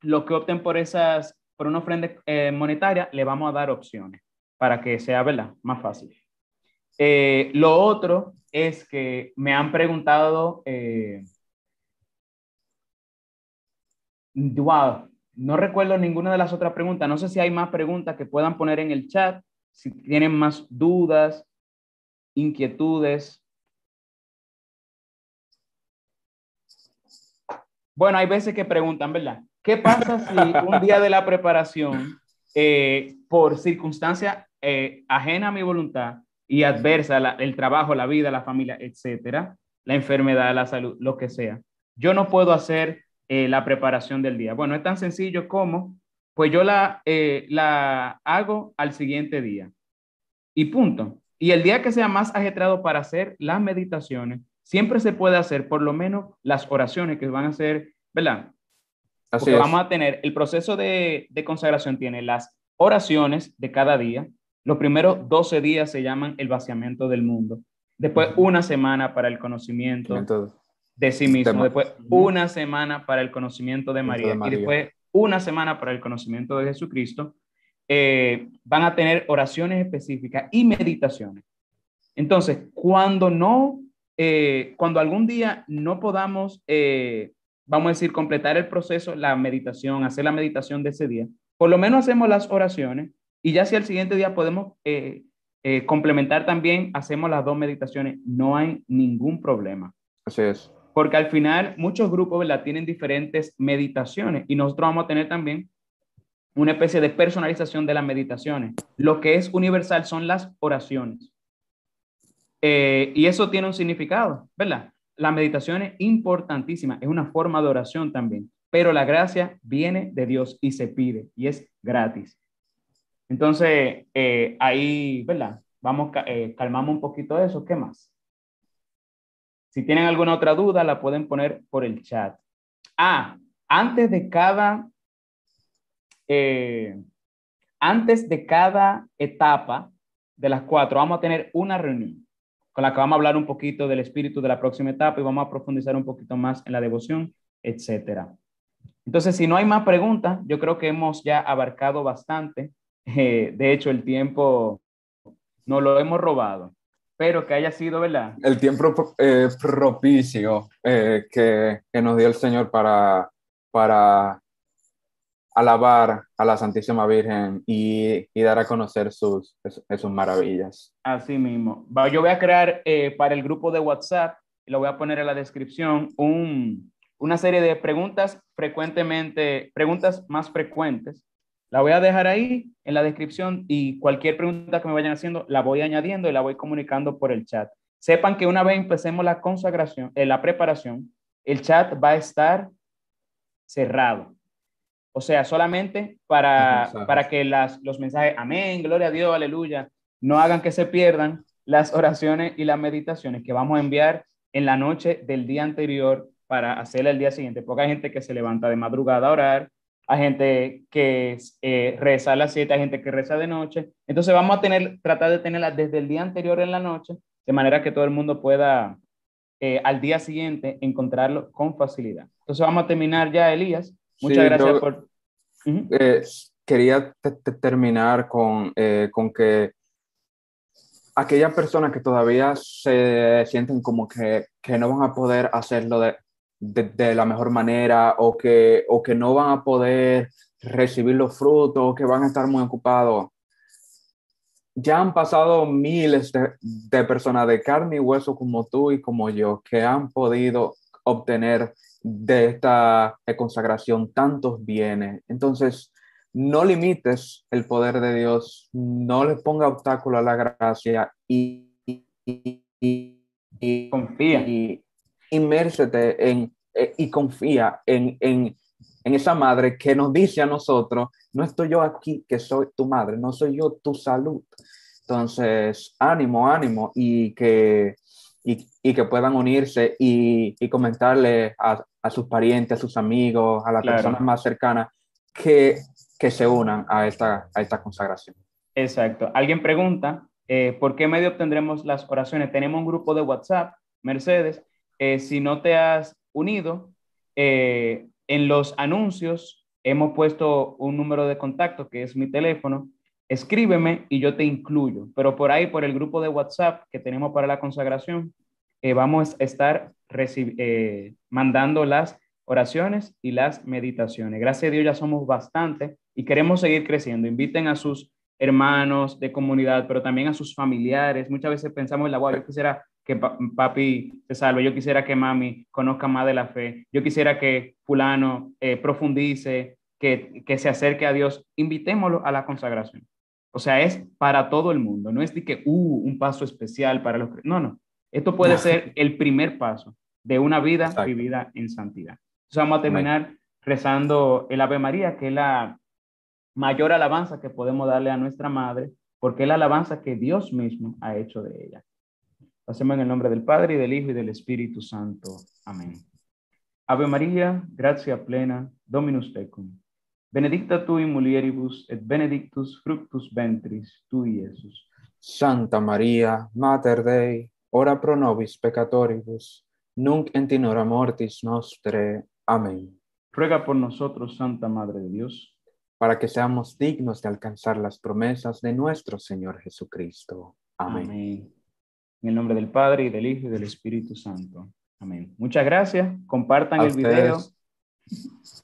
S1: los que opten por esas, por una ofrenda eh, monetaria, le vamos a dar opciones para que sea, ¿verdad? Más fácil. Eh, lo otro es que me han preguntado, wow, no recuerdo ninguna de las otras preguntas. No sé si hay más preguntas que puedan poner en el chat, si tienen más dudas, inquietudes. Bueno, hay veces que preguntan, ¿verdad? ¿Qué pasa si un día de la preparación eh, por circunstancia eh, ajena a mi voluntad y adversa, el trabajo, la vida, la familia, etcétera, la enfermedad, la salud, lo que sea, yo no puedo hacer eh, la preparación del día. Bueno, es tan sencillo como, pues yo la, la hago al siguiente día y punto. Y el día que sea más ajetrado para hacer las meditaciones, siempre se puede hacer por lo menos las oraciones que van a ser, ¿verdad? Así Porque vamos a tener, el proceso de, de, consagración tiene las oraciones de cada día. Los primeros 12 días se llaman el vaciamiento del mundo. Después una semana para el conocimiento de sí mismo. Después una semana para el conocimiento de María. Y después una semana para el conocimiento de Jesucristo. Eh, van a tener oraciones específicas y meditaciones. Entonces, cuando no eh, cuando algún día no podamos, eh, vamos a decir, completar el proceso, la meditación, hacer la meditación de ese día, por lo menos hacemos las oraciones y ya si al siguiente día podemos eh, complementar también, hacemos las dos meditaciones, no hay ningún problema.
S2: Así es.
S1: Porque al final muchos grupos ¿verdad? tienen diferentes meditaciones y nosotros vamos a tener también una especie de personalización de las meditaciones. Lo que es universal son las oraciones. Eh, y eso tiene un significado, ¿verdad? La meditación es importantísima, es una forma de oración también, pero la gracia viene de Dios y se pide y es gratis. Entonces, eh, ahí, ¿verdad? Vamos, eh, calmamos un poquito eso. ¿Qué más? Si tienen alguna otra duda, la pueden poner por el chat. Ah, antes de cada, antes de cada etapa de las cuatro, vamos a tener una reunión con la que vamos a hablar un poquito del espíritu de la próxima etapa y vamos a profundizar un poquito más en la devoción, etcétera. Entonces, si no hay más preguntas, yo creo que hemos ya abarcado bastante. Eh, de hecho, el tiempo no lo hemos robado, pero que haya sido, ¿verdad?
S2: El tiempo eh, propicio eh, que, que, nos dio el Señor para, para alabar a la Santísima Virgen y, dar a conocer sus, sus, maravillas.
S1: Así mismo. Yo voy a crear eh, para el grupo de WhatsApp, lo voy a poner en la descripción, una serie de preguntas frecuentemente, preguntas más frecuentes. La voy a dejar ahí en la descripción y cualquier pregunta que me vayan haciendo la voy añadiendo y la voy comunicando por el chat. Sepan que una vez empecemos la consagración, eh, la preparación, el chat va a estar cerrado o sea, solamente para, para que las, los mensajes, amén, gloria a Dios, aleluya, no hagan que se pierdan las oraciones y las meditaciones que vamos a enviar en la noche del día anterior para hacerla el día siguiente, porque hay gente que se levanta de madrugada a orar, hay gente que eh, reza a las 7, hay gente que reza de noche. Entonces vamos a tener, tratar de tenerla desde el día anterior en la noche, de manera que todo el mundo pueda eh, al día siguiente encontrarlo con facilidad. Entonces vamos a terminar ya, Elías. Muchas gracias por...
S2: Eh, quería terminar con, eh, con que aquellas personas que todavía se sienten como que, que no van a poder hacerlo de, de, la mejor manera o que, o que no van a poder recibir los frutos o que van a estar muy ocupados. Ya han pasado miles de, de personas de carne y hueso como tú y como yo que han podido obtener de esta consagración tantos bienes. Entonces, no limites el poder de Dios, no le ponga obstáculo a la gracia y,
S1: confía.
S2: Y inmérsete en, eh, y confía en, en, en esa madre que nos dice a nosotros, no estoy yo aquí, que soy tu madre, no soy yo tu salud. Entonces, ánimo, ánimo y que y, y que puedan unirse y, y comentarle a, a, sus parientes, a sus amigos, a las personas más cercanas que, que se unan a esta, a esta consagración.
S1: Exacto. Alguien pregunta, eh, ¿por qué medio obtendremos las oraciones? Tenemos un grupo de WhatsApp, Mercedes. Eh, si no te has unido, eh, en los anuncios hemos puesto un número de contacto que es mi teléfono. Escríbeme y yo te incluyo. Pero por ahí, por el grupo de WhatsApp que tenemos para la consagración, eh, vamos a estar eh, mandando las oraciones y las meditaciones. Gracias a Dios ya somos bastante y queremos seguir creciendo. Inviten a sus hermanos de comunidad, pero también a sus familiares. Muchas veces pensamos en la yo quisiera que papi se salve, yo quisiera que mami conozca más de la fe, yo quisiera que fulano eh, profundice, que, que se acerque a Dios, invitémoslo a la consagración. O sea, es para todo el mundo, no es de que, uh, un paso especial para los... No, no, esto puede ser el primer paso de una vida vivida en santidad. Entonces vamos a terminar rezando el Ave María, que es la mayor alabanza que podemos darle a nuestra Madre, porque es la alabanza que Dios mismo ha hecho de ella. Hacemos en el nombre del Padre, y del Hijo, y del Espíritu Santo. Amén. Ave María, gracia plena, Dominus tecum. Benedicta tu in mulieribus, et benedictus fructus ventris tui, Iesus.
S2: Santa María, Mater Dei, ora pro nobis peccatoribus, nunc et in hora mortis nostre. Amén.
S1: Ruega por nosotros, Santa Madre de Dios,
S2: para que seamos dignos de alcanzar las promesas de nuestro Señor Jesucristo. Amén.
S1: Amén. En el nombre del Padre, y del Hijo, y del Espíritu Santo. Amén. Muchas gracias. Compartan
S2: A
S1: el video.
S2: ustedes.